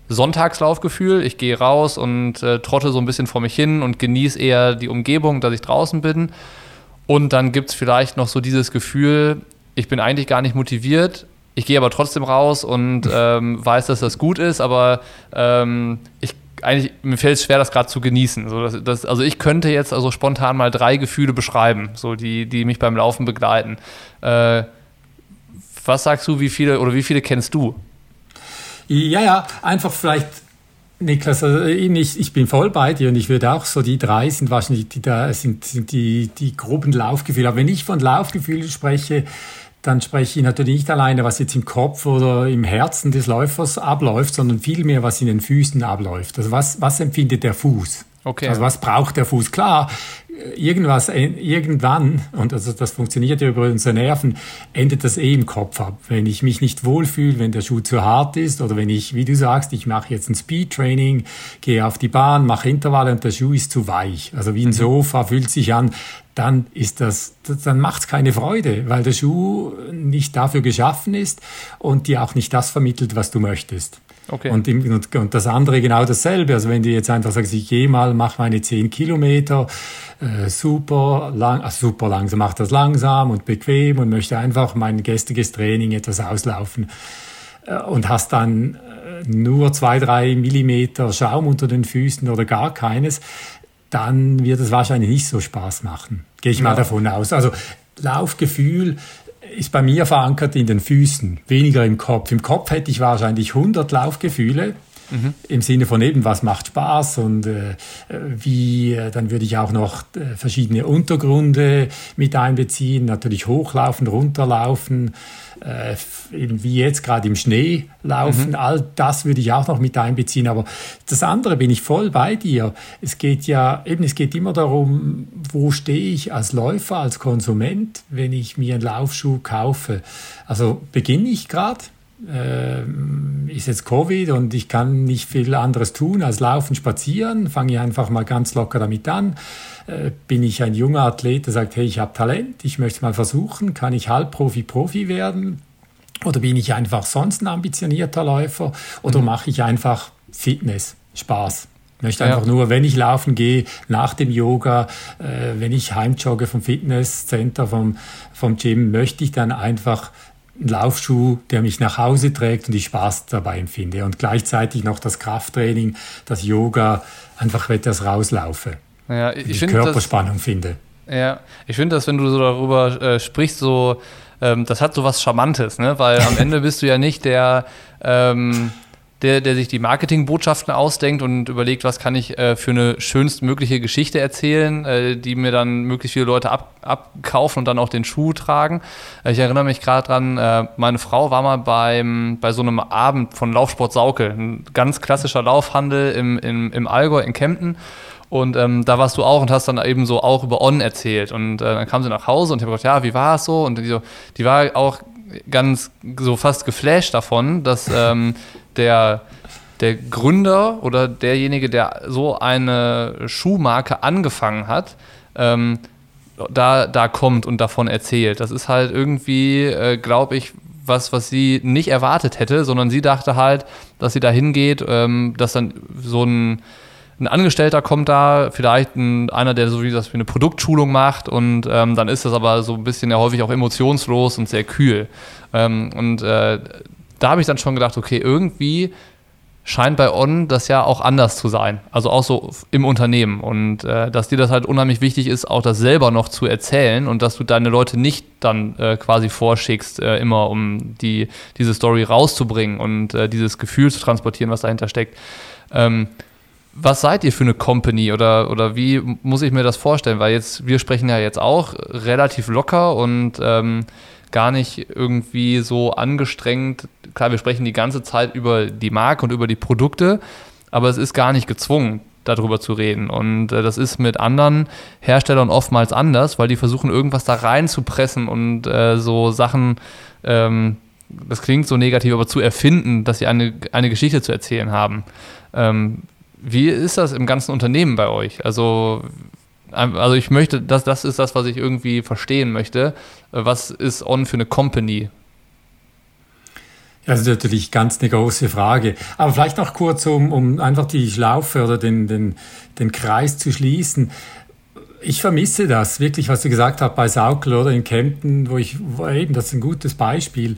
Sonntagslaufgefühl. Ich gehe raus und äh, trotte so ein bisschen vor mich hin und genieße eher die Umgebung, dass ich draußen bin. Und dann gibt es vielleicht noch so dieses Gefühl, ich bin eigentlich gar nicht motiviert, ich gehe aber trotzdem raus und ähm, weiß, dass das gut ist, aber ähm, ich eigentlich, mir fällt es schwer, das gerade zu genießen. So, das, das, also ich könnte jetzt also spontan mal drei Gefühle beschreiben, so die, die mich beim Laufen begleiten. Äh, Was sagst du, wie viele oder wie viele kennst du? Ja, ja, einfach vielleicht Niklas, also ich, ich bin voll bei dir und ich würde auch so, die drei sind wahrscheinlich, die da sind, sind die, die groben Laufgefühle. Aber wenn ich von Laufgefühlen spreche, dann spreche ich natürlich nicht alleine, was jetzt im Kopf oder im Herzen des Läufers abläuft, sondern vielmehr, was in den Füßen abläuft. Also was, was empfindet der Fuß? Okay. Also was braucht der Fuß? Klar, irgendwas, irgendwann, und also das funktioniert ja über unsere Nerven, endet das eh im Kopf ab. Wenn ich mich nicht wohlfühle, wenn der Schuh zu hart ist oder wenn ich, wie du sagst, ich mache jetzt ein Speed-Training, gehe auf die Bahn, mache Intervalle und der Schuh ist zu weich. Also wie ein mhm. Sofa fühlt sich an, dann ist das, dann macht es keine Freude, weil der Schuh nicht dafür geschaffen ist und dir auch nicht das vermittelt, was du möchtest. Okay. Und, im, und, und, das andere genau dasselbe. Also wenn du jetzt einfach sagst, ich gehe mal, mache meine 10 Kilometer, äh, super lang, also super langsam, mach das langsam und bequem und möchte einfach mein gestriges Training etwas auslaufen äh, und hast dann äh, nur zwei, drei Millimeter Schaum unter den Füßen oder gar keines, dann wird es wahrscheinlich nicht so Spaß machen. Gehe ich ja. mal davon aus. Also Laufgefühl ist bei mir verankert in den Füßen, weniger im Kopf. Im Kopf hätte ich wahrscheinlich 100 Laufgefühle. Mhm. Im Sinne von eben, was macht Spaß und äh, wie, äh, dann würde ich auch noch äh, verschiedene Untergründe mit einbeziehen, natürlich hochlaufen, runterlaufen, äh, wie jetzt gerade im Schnee laufen, mhm. all das würde ich auch noch mit einbeziehen. Aber das andere bin ich voll bei dir. Es geht ja eben, es geht immer darum, wo stehe ich als Läufer, als Konsument, wenn ich mir einen Laufschuh kaufe. Also beginne ich gerade äh, ist jetzt Covid und ich kann nicht viel anderes tun als laufen, spazieren, fange ich einfach mal ganz locker damit an. Äh, bin ich ein junger Athlet, der sagt, hey, ich habe Talent, ich möchte es mal versuchen, kann ich Halbprofi, Profi werden? Oder bin ich einfach sonst ein ambitionierter Läufer? Oder mhm. mache ich einfach Fitness, Spaß? Ich möchte einfach ja. nur, wenn ich laufen gehe, nach dem Yoga, äh, wenn ich heimjogge vom Fitnesscenter, vom, vom Gym, möchte ich dann einfach einen Laufschuh, der mich nach Hause trägt und ich Spaß dabei empfinde. Und gleichzeitig noch das Krafttraining, das Yoga, einfach etwas rauslaufe. Ja, ich, ich find, Körperspannung das, finde. Ja, ich finde das, wenn du so darüber äh, sprichst, so, ähm, das hat so was Charmantes, ne? Weil am Ende bist du ja nicht der, ähm, der, der sich die Marketingbotschaften ausdenkt und überlegt, was kann ich äh, für eine schönstmögliche Geschichte erzählen, äh, die mir dann möglichst viele Leute ab, abkaufen und dann auch den Schuh tragen. Äh, ich erinnere mich gerade dran, äh, meine Frau war mal beim, bei so einem Abend von Laufsport Saukel, ein ganz klassischer Laufhandel im, im, im Allgäu in Kempten. Und ähm, da warst du auch und hast dann eben so auch über On erzählt. Und äh, dann kam sie nach Hause und ich habe gesagt, ja, wie war es so? Und die, so, die war auch ganz so fast geflasht davon, dass ähm, der, der Gründer oder derjenige, der so eine Schuhmarke angefangen hat, ähm, da, da kommt und davon erzählt. Das ist halt irgendwie, äh, glaube ich, was, was sie nicht erwartet hätte, sondern sie dachte halt, dass sie da hingeht, ähm, dass dann so ein, ein Angestellter kommt da, vielleicht ein, einer, der so wie das wie eine Produktschulung macht und ähm, dann ist das aber so ein bisschen ja häufig auch emotionslos und sehr kühl. Ähm, und äh, da habe ich dann schon gedacht, okay, irgendwie scheint bei On das ja auch anders zu sein. Also auch so im Unternehmen. Und äh, dass dir das halt unheimlich wichtig ist, auch das selber noch zu erzählen und dass du deine Leute nicht dann äh, quasi vorschickst, äh, immer um die, diese Story rauszubringen und äh, dieses Gefühl zu transportieren, was dahinter steckt. Ähm, was seid ihr für eine Company oder, oder wie muss ich mir das vorstellen? Weil jetzt, wir sprechen ja jetzt auch relativ locker und ähm, gar nicht irgendwie so angestrengt. Klar, wir sprechen die ganze Zeit über die Marke und über die Produkte, aber es ist gar nicht gezwungen, darüber zu reden. Und äh, das ist mit anderen Herstellern oftmals anders, weil die versuchen, irgendwas da reinzupressen und äh, so Sachen, ähm, das klingt so negativ, aber zu erfinden, dass sie eine, eine Geschichte zu erzählen haben. Ähm, wie ist das im ganzen Unternehmen bei euch? Also also ich möchte, das, das ist das, was ich irgendwie verstehen möchte. Was ist On für eine Company? Ja, das ist natürlich ganz eine große Frage. Aber vielleicht noch kurz, um, um einfach die Schlaufe oder den, den, den Kreis zu schließen. Ich vermisse das wirklich, was du gesagt hast bei Saukel oder in Kempten, wo ich, wo eben, das ist ein gutes Beispiel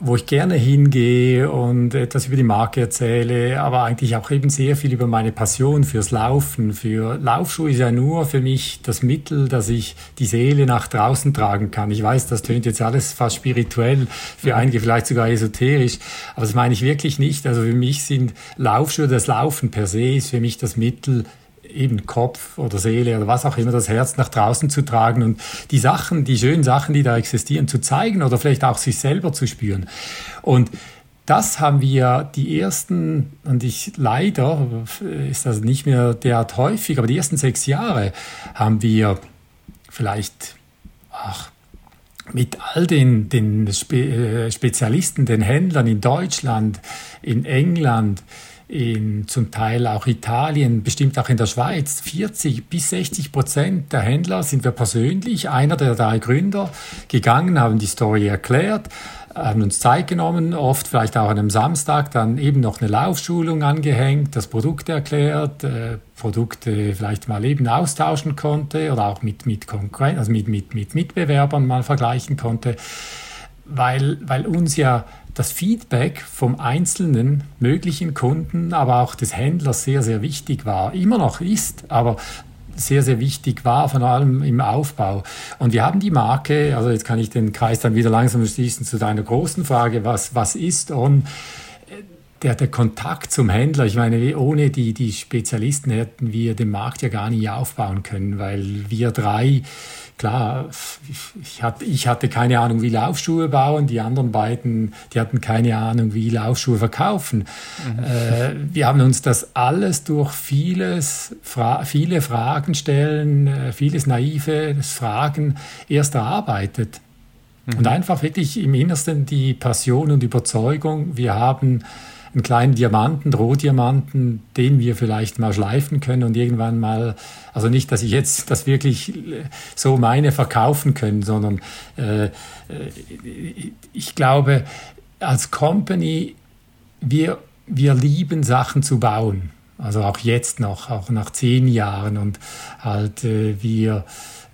wo ich gerne hingehe und etwas über die Marke erzähle, aber eigentlich auch eben sehr viel über meine Passion fürs Laufen. Für Laufschuhe ist ja nur für mich das Mittel, dass ich die Seele nach draußen tragen kann. Ich weiß, das tönt jetzt alles fast spirituell, für einige vielleicht sogar esoterisch, aber das meine ich wirklich nicht. Also für mich sind Laufschuhe, das Laufen per se ist für mich das Mittel, eben Kopf oder Seele oder was auch immer, das Herz nach draußen zu tragen und die Sachen, die schönen Sachen, die da existieren, zu zeigen oder vielleicht auch sich selber zu spüren. Und das haben wir die ersten, und ich leider ist das nicht mehr derart häufig, aber die ersten sechs Jahre haben wir vielleicht, ach, mit all den, den Spe äh, Spezialisten, den Händlern in Deutschland, in England, in zum Teil auch Italien, bestimmt auch in der Schweiz, 40 bis 60 Prozent der Händler sind wir persönlich, einer der drei Gründer, gegangen, haben die Story erklärt, haben uns Zeit genommen, oft vielleicht auch an einem Samstag, dann eben noch eine Laufschulung angehängt, das Produkt erklärt, äh, Produkte vielleicht mal eben austauschen konnte oder auch mit, mit Konkurrenten, also mit, mit, mit Mitbewerbern mal vergleichen konnte, weil, weil uns ja das Feedback vom einzelnen möglichen Kunden, aber auch des Händlers sehr, sehr wichtig war. Immer noch ist, aber sehr, sehr wichtig war, vor allem im Aufbau. Und wir haben die Marke, also jetzt kann ich den Kreis dann wieder langsam schließen zu deiner großen Frage, was, was ist On? Der, der Kontakt zum Händler, ich meine, ohne die, die Spezialisten hätten wir den Markt ja gar nicht aufbauen können, weil wir drei klar, ich hatte, ich hatte keine Ahnung, wie Laufschuhe bauen, die anderen beiden, die hatten keine Ahnung, wie Laufschuhe verkaufen. Mhm. Äh, wir haben uns das alles durch vieles, fra viele Fragen stellen, äh, vieles naives Fragen erst erarbeitet. Mhm. Und einfach wirklich im Innersten die Passion und Überzeugung, wir haben einen kleinen Diamanten, Rohdiamanten, den wir vielleicht mal schleifen können und irgendwann mal, also nicht, dass ich jetzt das wirklich so meine verkaufen können, sondern äh, äh ich glaube, als Company, wir, wir lieben Sachen zu bauen. Also auch jetzt noch, auch nach zehn Jahren und halt äh, wir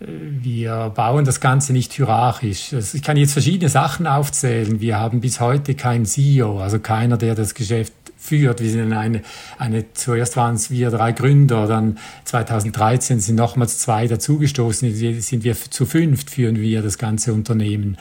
wir bauen das Ganze nicht hierarchisch. Ich kann jetzt verschiedene Sachen aufzählen. Wir haben bis heute keinen CEO, also keiner, der das Geschäft führt. Wir sind eine, eine zuerst waren es wir drei Gründer, dann 2013 sind nochmals zwei dazugestoßen, sind wir zu fünft, führen wir das ganze Unternehmen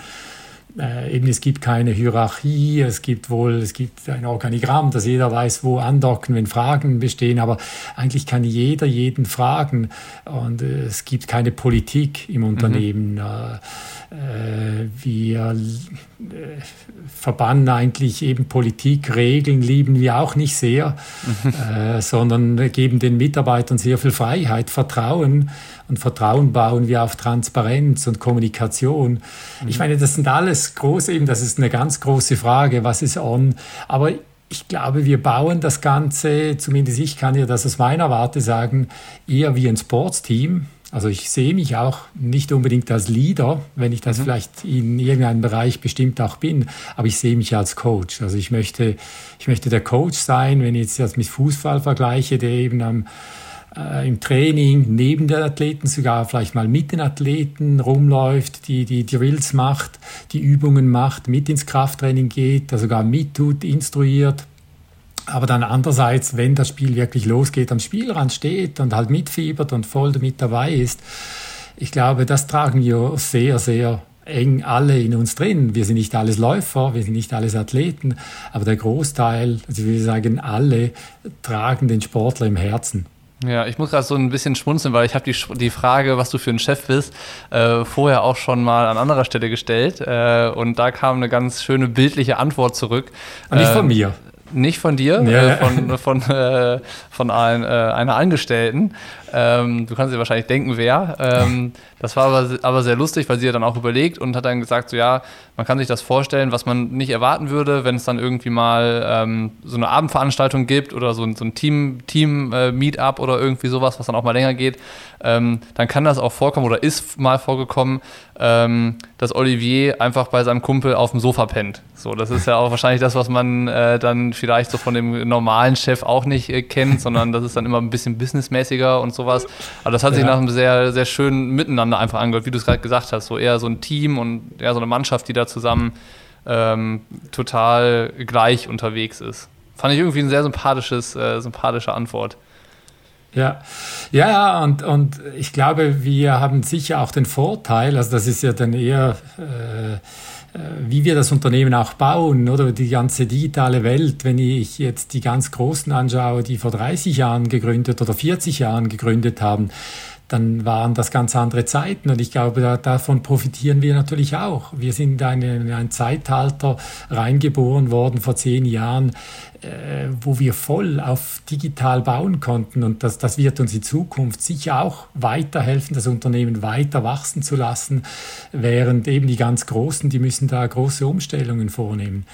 äh, eben es gibt keine Hierarchie, es gibt wohl, es gibt ein Organigramm, dass jeder weiß, wo andocken, wenn Fragen bestehen, aber eigentlich kann jeder jeden fragen und äh, es gibt keine Politik im Unternehmen. Mhm. Äh, wir äh, verbannen eigentlich eben Politik, Regeln lieben wir auch nicht sehr, äh, sondern geben den Mitarbeitern sehr viel Freiheit, Vertrauen. Und Vertrauen bauen wir auf Transparenz und Kommunikation. Mhm. Ich meine, das sind alles große, eben, das ist eine ganz große Frage, was ist on. Aber ich glaube, wir bauen das Ganze, zumindest ich kann ja das aus meiner Warte sagen, eher wie ein Sportsteam. Also ich sehe mich auch nicht unbedingt als Leader, wenn ich das mhm. vielleicht in irgendeinem Bereich bestimmt auch bin, aber ich sehe mich als Coach. Also ich möchte, ich möchte der Coach sein, wenn ich jetzt das mit Fußball vergleiche, der eben am, äh, im Training neben den Athleten, sogar vielleicht mal mit den Athleten rumläuft, die, die Drills macht, die Übungen macht, mit ins Krafttraining geht, da sogar mittut, instruiert, aber dann andererseits, wenn das Spiel wirklich losgeht, am Spielrand steht und halt mitfiebert und voll mit dabei ist, ich glaube, das tragen wir sehr, sehr eng alle in uns drin. Wir sind nicht alles Läufer, wir sind nicht alles Athleten, aber der Großteil, also ich würde sagen, alle tragen den Sportler im Herzen. Ja, ich muss gerade so ein bisschen schmunzeln, weil ich habe die, die Frage, was du für ein Chef bist, äh, vorher auch schon mal an anderer Stelle gestellt. Äh, und da kam eine ganz schöne bildliche Antwort zurück. Und nicht von äh, mir. Nicht von dir, ja. äh, von, von, äh, von ein, äh, einer Angestellten. Ähm, du kannst dir wahrscheinlich denken, wer. Ähm, das war aber, aber, sehr lustig, weil sie hat dann auch überlegt und hat dann gesagt, so ja, man kann sich das vorstellen, was man nicht erwarten würde, wenn es dann irgendwie mal ähm, so eine Abendveranstaltung gibt oder so, so ein Team-Meetup Team, äh, oder irgendwie sowas, was dann auch mal länger geht, ähm, dann kann das auch vorkommen oder ist mal vorgekommen, ähm, dass Olivier einfach bei seinem Kumpel auf dem Sofa pennt. So, das ist ja auch wahrscheinlich das, was man äh, dann vielleicht so von dem normalen Chef auch nicht äh, kennt, sondern das ist dann immer ein bisschen businessmäßiger und sowas. Aber das hat ja. sich nach einem sehr, sehr schönen Miteinander einfach angehört, wie du es gerade gesagt hast. So eher so ein Team und eher so eine Mannschaft, die da zusammen ähm, total gleich unterwegs ist. Fand ich irgendwie ein sehr sympathisches, äh, sympathische Antwort. Ja, ja, ja, und, und ich glaube, wir haben sicher auch den Vorteil, also das ist ja dann eher, äh wie wir das Unternehmen auch bauen, oder? Die ganze digitale Welt, wenn ich jetzt die ganz Großen anschaue, die vor 30 Jahren gegründet oder 40 Jahren gegründet haben, dann waren das ganz andere Zeiten. Und ich glaube, da, davon profitieren wir natürlich auch. Wir sind in ein Zeitalter reingeboren worden vor zehn Jahren, äh, wo wir voll auf digital bauen konnten und das, das wird uns in Zukunft sicher auch weiterhelfen, das Unternehmen weiter wachsen zu lassen, während eben die ganz Großen, die müssen da große Umstellungen vornehmen.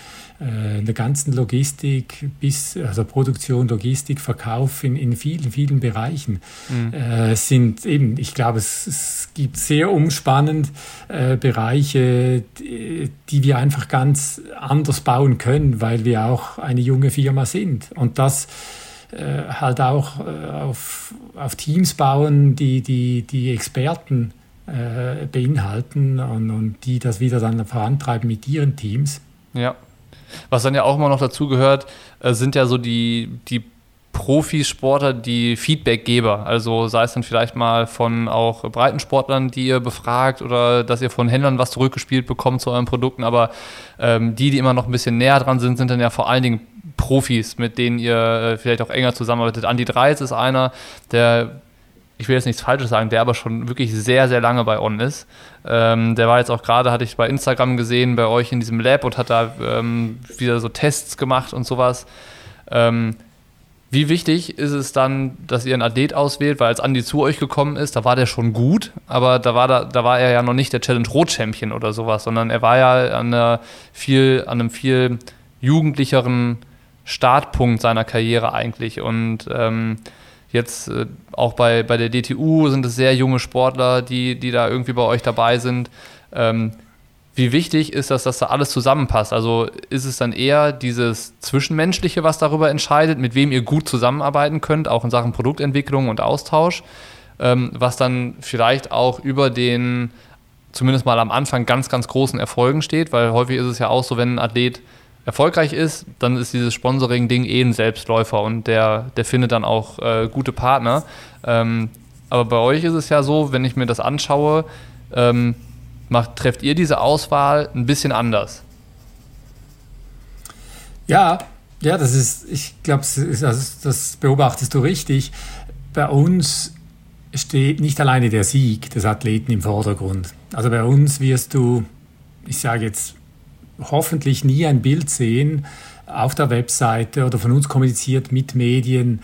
Äh, in der ganzen Logistik bis, also Produktion, Logistik, Verkauf in, in vielen, vielen Bereichen mhm. äh, sind eben, ich glaube, es, es gibt sehr umspannend äh, Bereiche, die, die, wir einfach ganz anders bauen können, weil wir auch eine junge Firma sind. Und das äh, halt auch äh, auf, auf Teams bauen, die, die, die Experten äh, beinhalten und, und die das wieder dann vorantreiben mit ihren Teams. Ja. Was dann ja auch immer noch dazu gehört, äh, sind ja so die, die Profisportler, die Feedbackgeber. Also sei es dann vielleicht mal von auch Breitensportlern, die ihr befragt oder dass ihr von Händlern was zurückgespielt bekommt zu euren Produkten. Aber ähm, die, die immer noch ein bisschen näher dran sind, sind dann ja vor allen Dingen Profis, mit denen ihr äh, vielleicht auch enger zusammenarbeitet. Andi Dreis ist einer, der ich will jetzt nichts Falsches sagen, der aber schon wirklich sehr, sehr lange bei On ist. Ähm, der war jetzt auch gerade, hatte ich bei Instagram gesehen, bei euch in diesem Lab und hat da ähm, wieder so Tests gemacht und sowas. Ähm, wie wichtig ist es dann, dass ihr einen Athlet auswählt? Weil als Andi zu euch gekommen ist, da war der schon gut, aber da war, da, da war er ja noch nicht der Challenge Rot Champion oder sowas, sondern er war ja an, viel, an einem viel jugendlicheren Startpunkt seiner Karriere eigentlich. Und ähm, Jetzt äh, auch bei, bei der DTU sind es sehr junge Sportler, die, die da irgendwie bei euch dabei sind. Ähm, wie wichtig ist das, dass da alles zusammenpasst? Also ist es dann eher dieses Zwischenmenschliche, was darüber entscheidet, mit wem ihr gut zusammenarbeiten könnt, auch in Sachen Produktentwicklung und Austausch, ähm, was dann vielleicht auch über den, zumindest mal am Anfang, ganz, ganz großen Erfolgen steht, weil häufig ist es ja auch so, wenn ein Athlet erfolgreich ist, dann ist dieses Sponsoring-Ding eh ein Selbstläufer und der, der findet dann auch äh, gute Partner. Ähm, aber bei euch ist es ja so, wenn ich mir das anschaue, ähm, macht, trefft ihr diese Auswahl ein bisschen anders. Ja, ja, das ist, ich glaube, also das beobachtest du richtig. Bei uns steht nicht alleine der Sieg des Athleten im Vordergrund. Also bei uns wirst du, ich sage jetzt hoffentlich nie ein Bild sehen auf der Webseite oder von uns kommuniziert mit Medien,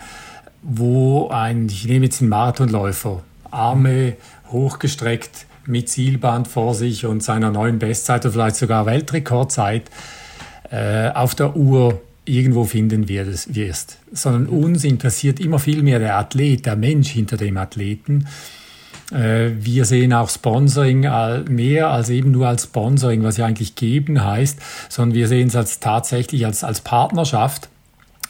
wo ein, ich nehme jetzt einen Marathonläufer, Arme hochgestreckt mit Zielband vor sich und seiner neuen Bestzeit oder vielleicht sogar Weltrekordzeit äh, auf der Uhr irgendwo finden wirst, sondern uns interessiert immer viel mehr der Athlet, der Mensch hinter dem Athleten. Äh, wir sehen auch Sponsoring mehr als eben nur als Sponsoring, was ja eigentlich geben heißt, sondern wir sehen es als tatsächlich als, als Partnerschaft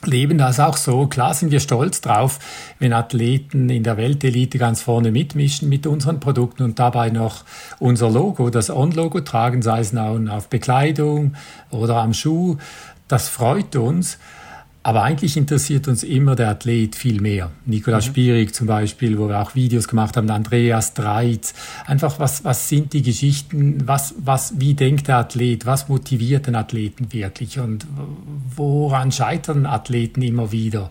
leben das auch so. Klar sind wir stolz drauf, wenn Athleten in der Weltelite ganz vorne mitmischen mit unseren Produkten und dabei noch unser Logo, das On-Logo tragen, sei es auf Bekleidung oder am Schuh. Das freut uns. Aber eigentlich interessiert uns immer der Athlet viel mehr. Nikolaus mhm. Spierig zum Beispiel, wo wir auch Videos gemacht haben, Andreas Dreitz. Einfach, was, was sind die Geschichten? Was, was, wie denkt der Athlet? Was motiviert den Athleten wirklich? Und woran scheitern Athleten immer wieder?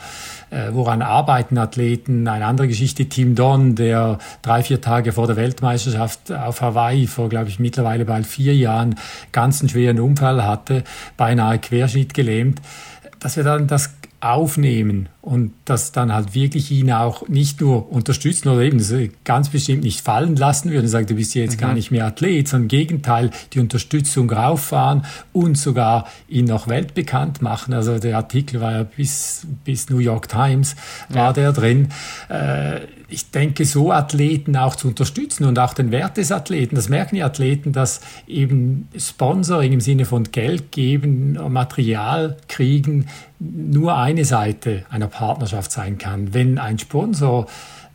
Äh, woran arbeiten Athleten? Eine andere Geschichte, Tim Don, der drei, vier Tage vor der Weltmeisterschaft auf Hawaii, vor, glaube ich, mittlerweile bald vier Jahren, ganz einen schweren Unfall hatte, beinahe Querschnitt gelähmt dass wir dann das aufnehmen und das dann halt wirklich ihn auch nicht nur unterstützen oder eben ganz bestimmt nicht fallen lassen würden, sagen, du bist jetzt mhm. gar nicht mehr Athlet, sondern im Gegenteil die Unterstützung rauffahren und sogar ihn noch weltbekannt machen. Also der Artikel war ja bis, bis New York Times war ja. der drin. Äh, ich denke, so Athleten auch zu unterstützen und auch den Wert des Athleten, das merken die Athleten, dass eben Sponsoring im Sinne von Geld geben, Material kriegen, nur eine Seite einer Partnerschaft sein kann. Wenn ein Sponsor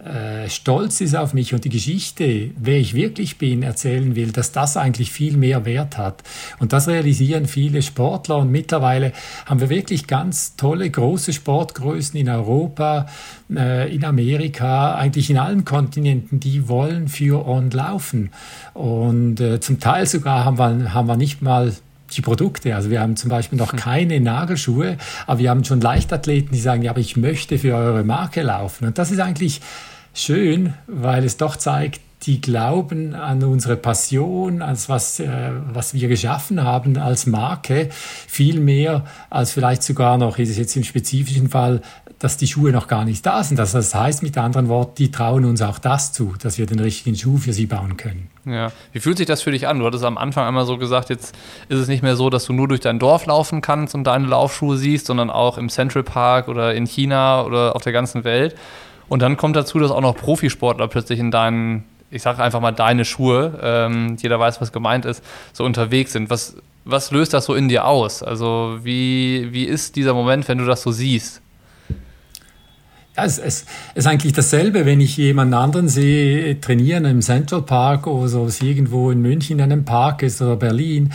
äh, stolz ist auf mich und die Geschichte, wer ich wirklich bin, erzählen will, dass das eigentlich viel mehr Wert hat. Und das realisieren viele Sportler und mittlerweile haben wir wirklich ganz tolle, große Sportgrößen in Europa, äh, in Amerika, eigentlich in allen Kontinenten, die wollen für On laufen. Und äh, zum Teil sogar haben wir, haben wir nicht mal die Produkte. Also wir haben zum Beispiel noch hm. keine Nagelschuhe, aber wir haben schon Leichtathleten, die sagen, ja, aber ich möchte für eure Marke laufen. Und das ist eigentlich schön, weil es doch zeigt, die glauben an unsere Passion, als was, äh, was wir geschaffen haben als Marke, viel mehr als vielleicht sogar noch, ist es jetzt im spezifischen Fall, dass die Schuhe noch gar nicht da sind. Das heißt mit anderen Worten, die trauen uns auch das zu, dass wir den richtigen Schuh für sie bauen können. Ja, wie fühlt sich das für dich an? Du hattest am Anfang einmal so gesagt, jetzt ist es nicht mehr so, dass du nur durch dein Dorf laufen kannst und deine Laufschuhe siehst, sondern auch im Central Park oder in China oder auf der ganzen Welt. Und dann kommt dazu, dass auch noch Profisportler plötzlich in deinen, ich sage einfach mal deine Schuhe, ähm, jeder weiß, was gemeint ist, so unterwegs sind. Was, was löst das so in dir aus? Also wie, wie ist dieser Moment, wenn du das so siehst? Ja, es, es ist eigentlich dasselbe, wenn ich jemanden anderen sehe trainieren im Central Park oder so, irgendwo in München in einem Park ist oder Berlin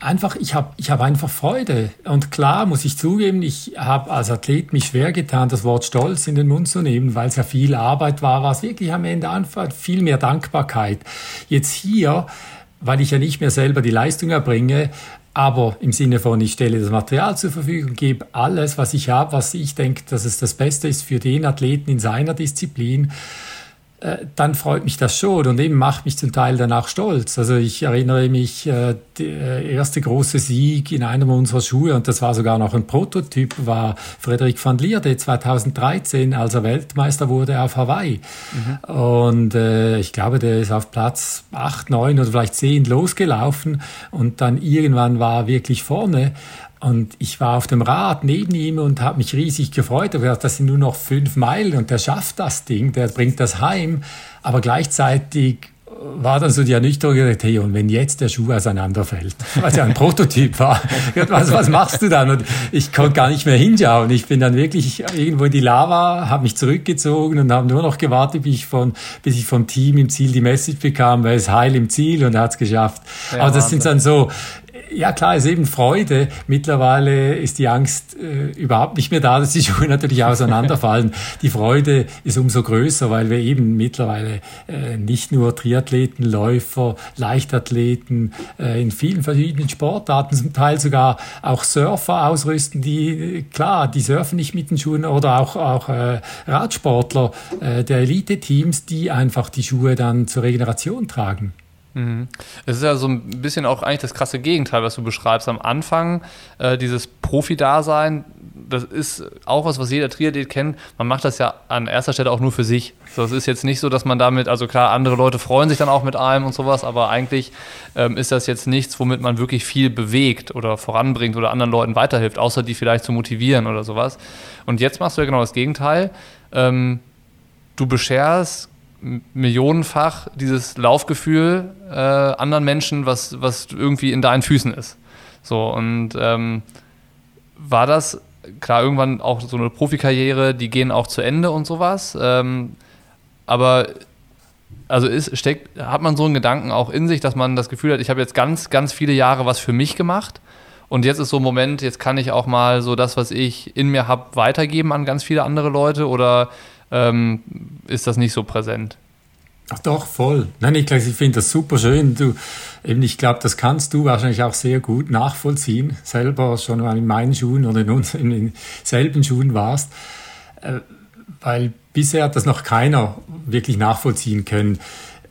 einfach, ich habe ich hab einfach Freude. Und klar muss ich zugeben, ich habe als Athlet mich schwer getan, das Wort Stolz in den Mund zu nehmen, weil es ja viel Arbeit war, war es wirklich am Ende einfach viel mehr Dankbarkeit. Jetzt hier, weil ich ja nicht mehr selber die Leistung erbringe, aber im Sinne von, ich stelle das Material zur Verfügung, gebe alles, was ich habe, was ich denke, dass es das Beste ist für den Athleten in seiner Disziplin äh, dann freut mich das schon und eben macht mich zum Teil danach stolz. Also ich erinnere mich, äh, der erste große Sieg in einem unserer Schuhe, und das war sogar noch ein Prototyp, war Frederik van Lierde 2013, als er Weltmeister wurde auf Hawaii. Mhm. Und äh, ich glaube, der ist auf Platz 8, 9 oder vielleicht 10 losgelaufen und dann irgendwann war er wirklich vorne. Und ich war auf dem Rad neben ihm und habe mich riesig gefreut. Ich dachte, das sind nur noch fünf Meilen und der schafft das Ding, der bringt das heim. Aber gleichzeitig war dann so die Ernüchterung, hey, und wenn jetzt der Schuh auseinanderfällt, was ja ein Prototyp war, was, was machst du dann? Und ich konnte gar nicht mehr hinschauen. Ich bin dann wirklich irgendwo in die Lava, habe mich zurückgezogen und habe nur noch gewartet, bis ich, von, bis ich vom Team im Ziel die Message bekam, weil es heil im Ziel und er hat es geschafft. Ja, Aber das sind dann so, ja klar, ist eben Freude. Mittlerweile ist die Angst äh, überhaupt nicht mehr da, dass die Schuhe natürlich auseinanderfallen. die Freude ist umso größer, weil wir eben mittlerweile äh, nicht nur Triathleten, Läufer, Leichtathleten äh, in vielen verschiedenen Sportarten, zum Teil sogar auch Surfer ausrüsten, die klar, die surfen nicht mit den Schuhen oder auch, auch äh, Radsportler äh, der Elite-Teams, die einfach die Schuhe dann zur Regeneration tragen. Mhm. Es ist ja so ein bisschen auch eigentlich das krasse Gegenteil, was du beschreibst. Am Anfang äh, dieses Profi-Dasein, das ist auch was, was jeder Triathlet kennt. Man macht das ja an erster Stelle auch nur für sich. So, es ist jetzt nicht so, dass man damit, also klar, andere Leute freuen sich dann auch mit allem und sowas, aber eigentlich ähm, ist das jetzt nichts, womit man wirklich viel bewegt oder voranbringt oder anderen Leuten weiterhilft, außer die vielleicht zu motivieren oder sowas. Und jetzt machst du ja genau das Gegenteil. Ähm, du bescherst millionenfach dieses Laufgefühl äh, anderen Menschen, was, was irgendwie in deinen Füßen ist. So, und ähm, war das, klar, irgendwann auch so eine Profikarriere, die gehen auch zu Ende und sowas. Ähm, aber also ist, steckt, hat man so einen Gedanken auch in sich, dass man das Gefühl hat, ich habe jetzt ganz, ganz viele Jahre was für mich gemacht. Und jetzt ist so ein Moment, jetzt kann ich auch mal so das, was ich in mir habe, weitergeben an ganz viele andere Leute oder ähm, ist das nicht so präsent? Ach doch, voll. Nein, ich, ich finde das super schön. Du, eben, ich glaube, das kannst du wahrscheinlich auch sehr gut nachvollziehen, selber schon mal in meinen Schuhen oder in, uns, in den selben Schuhen warst, äh, weil bisher hat das noch keiner wirklich nachvollziehen können.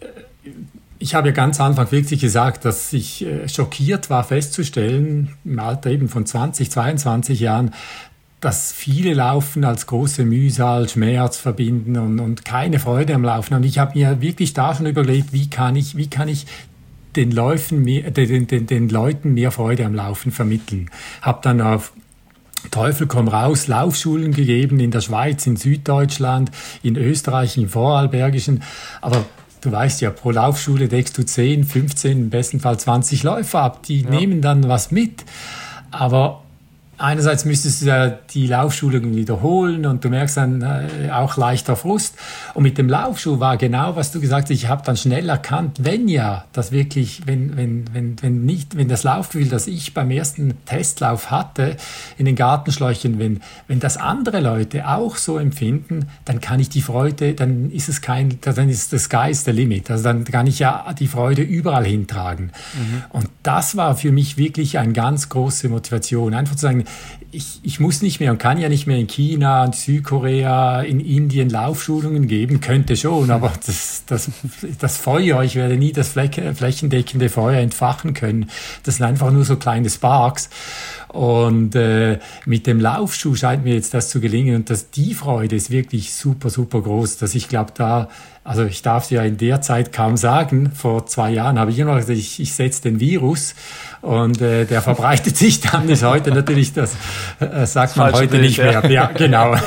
Äh, ich habe ja ganz Anfang wirklich gesagt, dass ich äh, schockiert war festzustellen, im Alter eben von 20, 22 Jahren, dass viele Laufen als große Mühsal, Schmerz verbinden und, und keine Freude am Laufen. Und ich habe mir wirklich da schon überlegt, wie kann ich, wie kann ich den, Läufen mehr, den, den, den Leuten mehr Freude am Laufen vermitteln. Habe dann auf Teufel komm raus, Laufschulen gegeben in der Schweiz, in Süddeutschland, in Österreich, im Vorarlbergischen. Aber du weißt ja, pro Laufschule deckst du 10, 15, im besten Fall 20 Läufer ab. Die ja. nehmen dann was mit. Aber einerseits müsstest du ja die Laufschulungen wiederholen und du merkst dann äh, auch leichter Frust. Und mit dem Laufschuh war genau, was du gesagt hast, ich habe dann schnell erkannt, wenn ja, das wirklich, wenn, wenn, wenn, wenn nicht, wenn das Laufgefühl, das ich beim ersten Testlauf hatte in den Gartenschläuchen, wenn, wenn das andere Leute auch so empfinden, dann kann ich die Freude, dann ist es kein, dann ist das Sky is the limit. Also dann kann ich ja die Freude überall hintragen. Mhm. Und das war für mich wirklich eine ganz große Motivation, einfach zu sagen, ich, ich muss nicht mehr und kann ja nicht mehr in China, in Südkorea, in Indien Laufschulungen geben, könnte schon, aber das, das, das Feuer, ich werde nie das flächendeckende Feuer entfachen können. Das sind einfach nur so kleine Sparks. Und äh, mit dem Laufschuh scheint mir jetzt das zu gelingen und das, die Freude ist wirklich super, super groß, dass ich glaube, da, also ich darf es ja in der Zeit kaum sagen, vor zwei Jahren habe ich immer gesagt, ich, ich setze den Virus und äh, der verbreitet sich dann bis heute natürlich, das äh, sagt man heute Bild, nicht mehr. Ja, ja genau.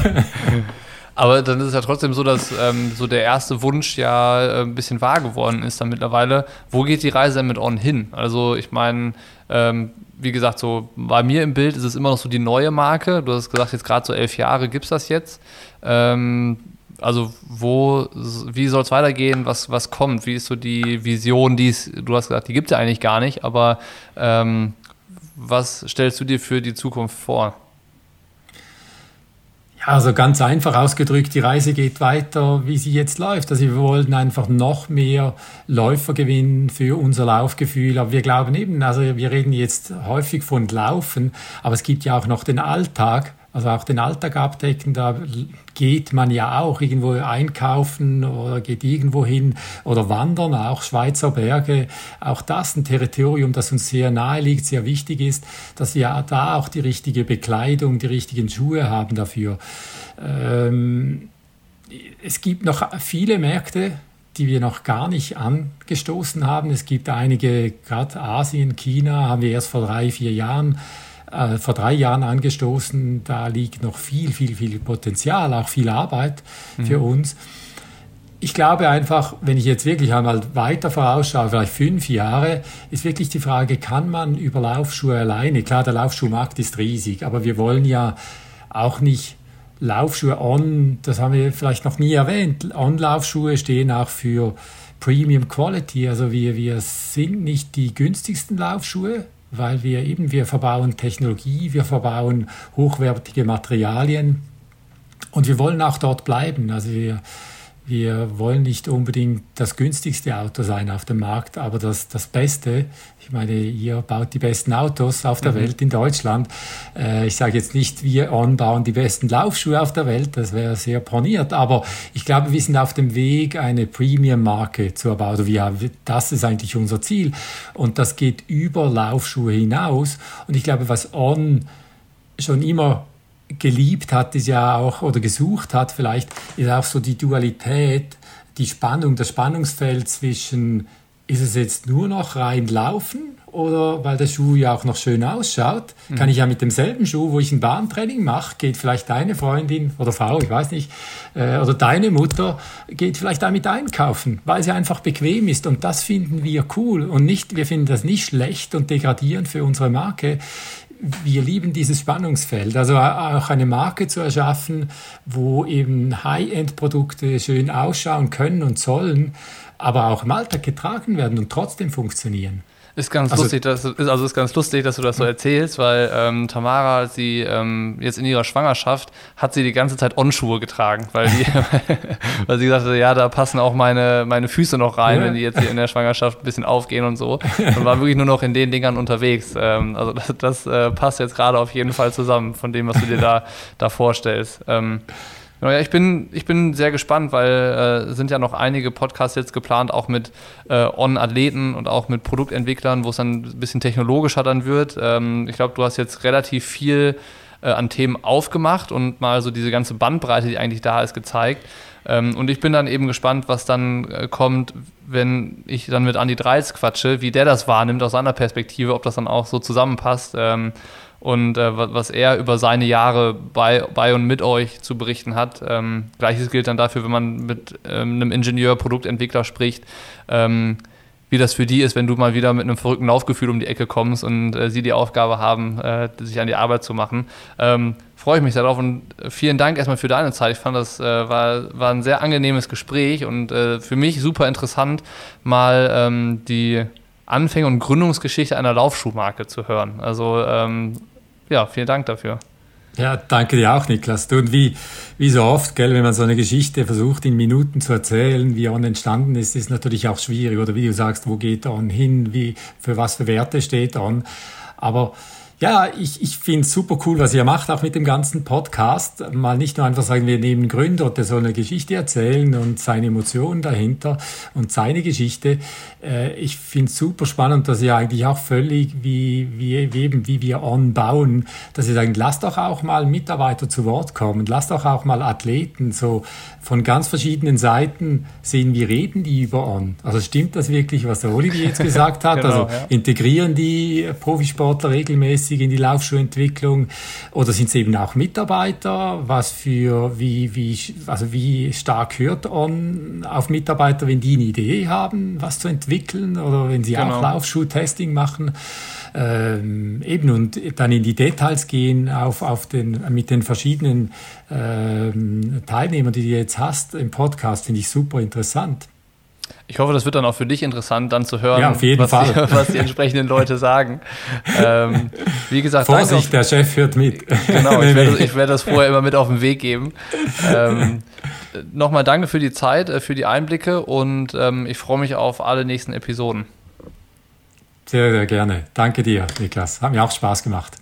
Aber dann ist es ja trotzdem so, dass ähm, so der erste Wunsch ja äh, ein bisschen wahr geworden ist dann mittlerweile. Wo geht die Reise denn mit On hin? Also ich meine, ähm, wie gesagt, so bei mir im Bild ist es immer noch so die neue Marke. Du hast gesagt, jetzt gerade so elf Jahre gibt es das jetzt. Ähm, also wo, wie soll es weitergehen? Was, was kommt? Wie ist so die Vision, die du hast gesagt, die gibt es ja eigentlich gar nicht, aber ähm, was stellst du dir für die Zukunft vor? Ja, also ganz einfach ausgedrückt, die Reise geht weiter, wie sie jetzt läuft. Also wir wollen einfach noch mehr Läufer gewinnen für unser Laufgefühl. Aber wir glauben eben, also wir reden jetzt häufig von Laufen, aber es gibt ja auch noch den Alltag also auch den Alltag abdecken, da geht man ja auch irgendwo einkaufen oder geht irgendwo hin oder wandern, auch Schweizer Berge. Auch das ein Territorium, das uns sehr nahe liegt, sehr wichtig ist, dass wir da auch die richtige Bekleidung, die richtigen Schuhe haben dafür. Ähm, es gibt noch viele Märkte, die wir noch gar nicht angestoßen haben. Es gibt einige, gerade Asien, China, haben wir erst vor drei, vier Jahren äh, vor drei Jahren angestoßen. Da liegt noch viel, viel, viel Potenzial, auch viel Arbeit mhm. für uns. Ich glaube einfach, wenn ich jetzt wirklich einmal weiter vorausschaue, vielleicht fünf Jahre, ist wirklich die Frage, kann man über Laufschuhe alleine, klar, der Laufschuhmarkt ist riesig, aber wir wollen ja auch nicht Laufschuhe on, das haben wir vielleicht noch nie erwähnt, On-Laufschuhe stehen auch für Premium Quality, also wir, wir sind nicht die günstigsten Laufschuhe, weil wir eben, wir verbauen Technologie, wir verbauen hochwertige Materialien und wir wollen auch dort bleiben. Also wir, wir wollen nicht unbedingt das günstigste Auto sein auf dem Markt, aber das, das Beste. Ich meine, ihr baut die besten Autos auf der mhm. Welt in Deutschland. Äh, ich sage jetzt nicht, wir bauen die besten Laufschuhe auf der Welt, das wäre sehr poniert, aber ich glaube, wir sind auf dem Weg, eine Premium-Marke zu erbauen. Also wir, das ist eigentlich unser Ziel und das geht über Laufschuhe hinaus. Und ich glaube, was On schon immer geliebt hat, ist ja auch, oder gesucht hat vielleicht, ist auch so die Dualität, die Spannung, das Spannungsfeld zwischen, ist es jetzt nur noch rein laufen oder weil der Schuh ja auch noch schön ausschaut, mhm. kann ich ja mit demselben Schuh, wo ich ein Bahntraining mache, geht vielleicht deine Freundin oder Frau, ich weiß nicht, äh, oder deine Mutter geht vielleicht damit einkaufen, weil sie einfach bequem ist. Und das finden wir cool. Und nicht, wir finden das nicht schlecht und degradierend für unsere Marke wir lieben dieses Spannungsfeld. Also auch eine Marke zu erschaffen, wo eben High-End-Produkte schön ausschauen können und sollen, aber auch im Alltag getragen werden und trotzdem funktionieren. Ist ganz also, lustig, dass, ist, also ist ganz lustig, dass du das so erzählst, weil ähm, Tamara, sie ähm, jetzt in ihrer Schwangerschaft, hat sie die ganze Zeit On-Schuhe getragen, weil, die, weil sie gesagt hat, ja, da passen auch meine, meine Füße noch rein, ja. wenn die jetzt hier in der Schwangerschaft ein bisschen aufgehen und so. Und war wirklich nur noch in den Dingern unterwegs. Ähm, also das, das äh, passt jetzt gerade auf jeden Fall zusammen von dem, was du dir da, da vorstellst. Ähm, Naja, ich bin, ich bin sehr gespannt, weil äh, sind ja noch einige Podcasts jetzt geplant, auch mit äh, On-Athleten und auch mit Produktentwicklern, wo es dann ein bisschen technologischer dann wird. Ähm, ich glaube, du hast jetzt relativ viel äh, an Themen aufgemacht und mal so diese ganze Bandbreite, die eigentlich da ist, gezeigt. Ähm, und ich bin dann eben gespannt, was dann äh, kommt, wenn ich dann mit Andy Dreis quatsche, wie der das wahrnimmt aus seiner Perspektive, ob das dann auch so zusammenpasst. Ähm, und äh, was er über seine Jahre bei, bei und mit euch zu berichten hat. Ähm, Gleiches gilt dann dafür, wenn man mit ähm, einem Ingenieur, Produktentwickler spricht. Ähm, wie das für die ist, wenn du mal wieder mit einem verrückten Laufgefühl um die Ecke kommst und äh, sie die Aufgabe haben, äh, sich an die Arbeit zu machen. Ähm, freue ich mich darauf und vielen Dank erstmal für deine Zeit. Ich fand, das äh, war, war ein sehr angenehmes Gespräch und äh, für mich super interessant, mal ähm, die Anfänge und Gründungsgeschichte einer Laufschuhmarke zu hören. Also ähm, ja, vielen Dank dafür. Ja, danke dir auch, Niklas. Du, und wie, wie so oft, gell, wenn man so eine Geschichte versucht, in Minuten zu erzählen, wie On entstanden ist, ist natürlich auch schwierig. Oder wie du sagst, wo geht On hin, wie, für was für Werte steht On. Aber ja, ich, ich finde es super cool, was ihr macht, auch mit dem ganzen Podcast. Mal nicht nur einfach sagen, wir nehmen Gründer, der so eine Geschichte erzählen und seine Emotionen dahinter und seine Geschichte. Äh, ich finde es super spannend, dass ihr eigentlich auch völlig, wie, wie, wie eben, wie wir On bauen, dass ihr sagen, lasst doch auch mal Mitarbeiter zu Wort kommen, lasst doch auch mal Athleten so von ganz verschiedenen Seiten sehen, wie reden die über On. Also stimmt das wirklich, was der Olivier jetzt gesagt hat? genau, also ja. integrieren die Profisportler regelmäßig in die Laufschuhentwicklung oder sind es eben auch Mitarbeiter? Was für, wie, wie, also wie stark hört On auf Mitarbeiter, wenn die eine Idee haben, was zu entwickeln oder wenn sie genau. auch Laufschuhtesting machen? ähm, eben und dann in die Details gehen auf, auf den, mit den verschiedenen ähm, Teilnehmern, die du jetzt hast im Podcast, finde ich super interessant. Ich hoffe, das wird dann auch für dich interessant, dann zu hören, ja, was. Die, was die entsprechenden Leute sagen. Ähm, wie gesagt, Vorsicht, auf, der Chef hört mit. Genau, ich werde, ich werde, das vorher immer mit auf den Weg geben. Ähm, Nochmal danke für die Zeit, äh, für die Einblicke und ähm, ich freue mich auf alle nächsten Episoden. Sehr, sehr gerne. Danke dir, Niklas. Hat mir auch Spaß gemacht.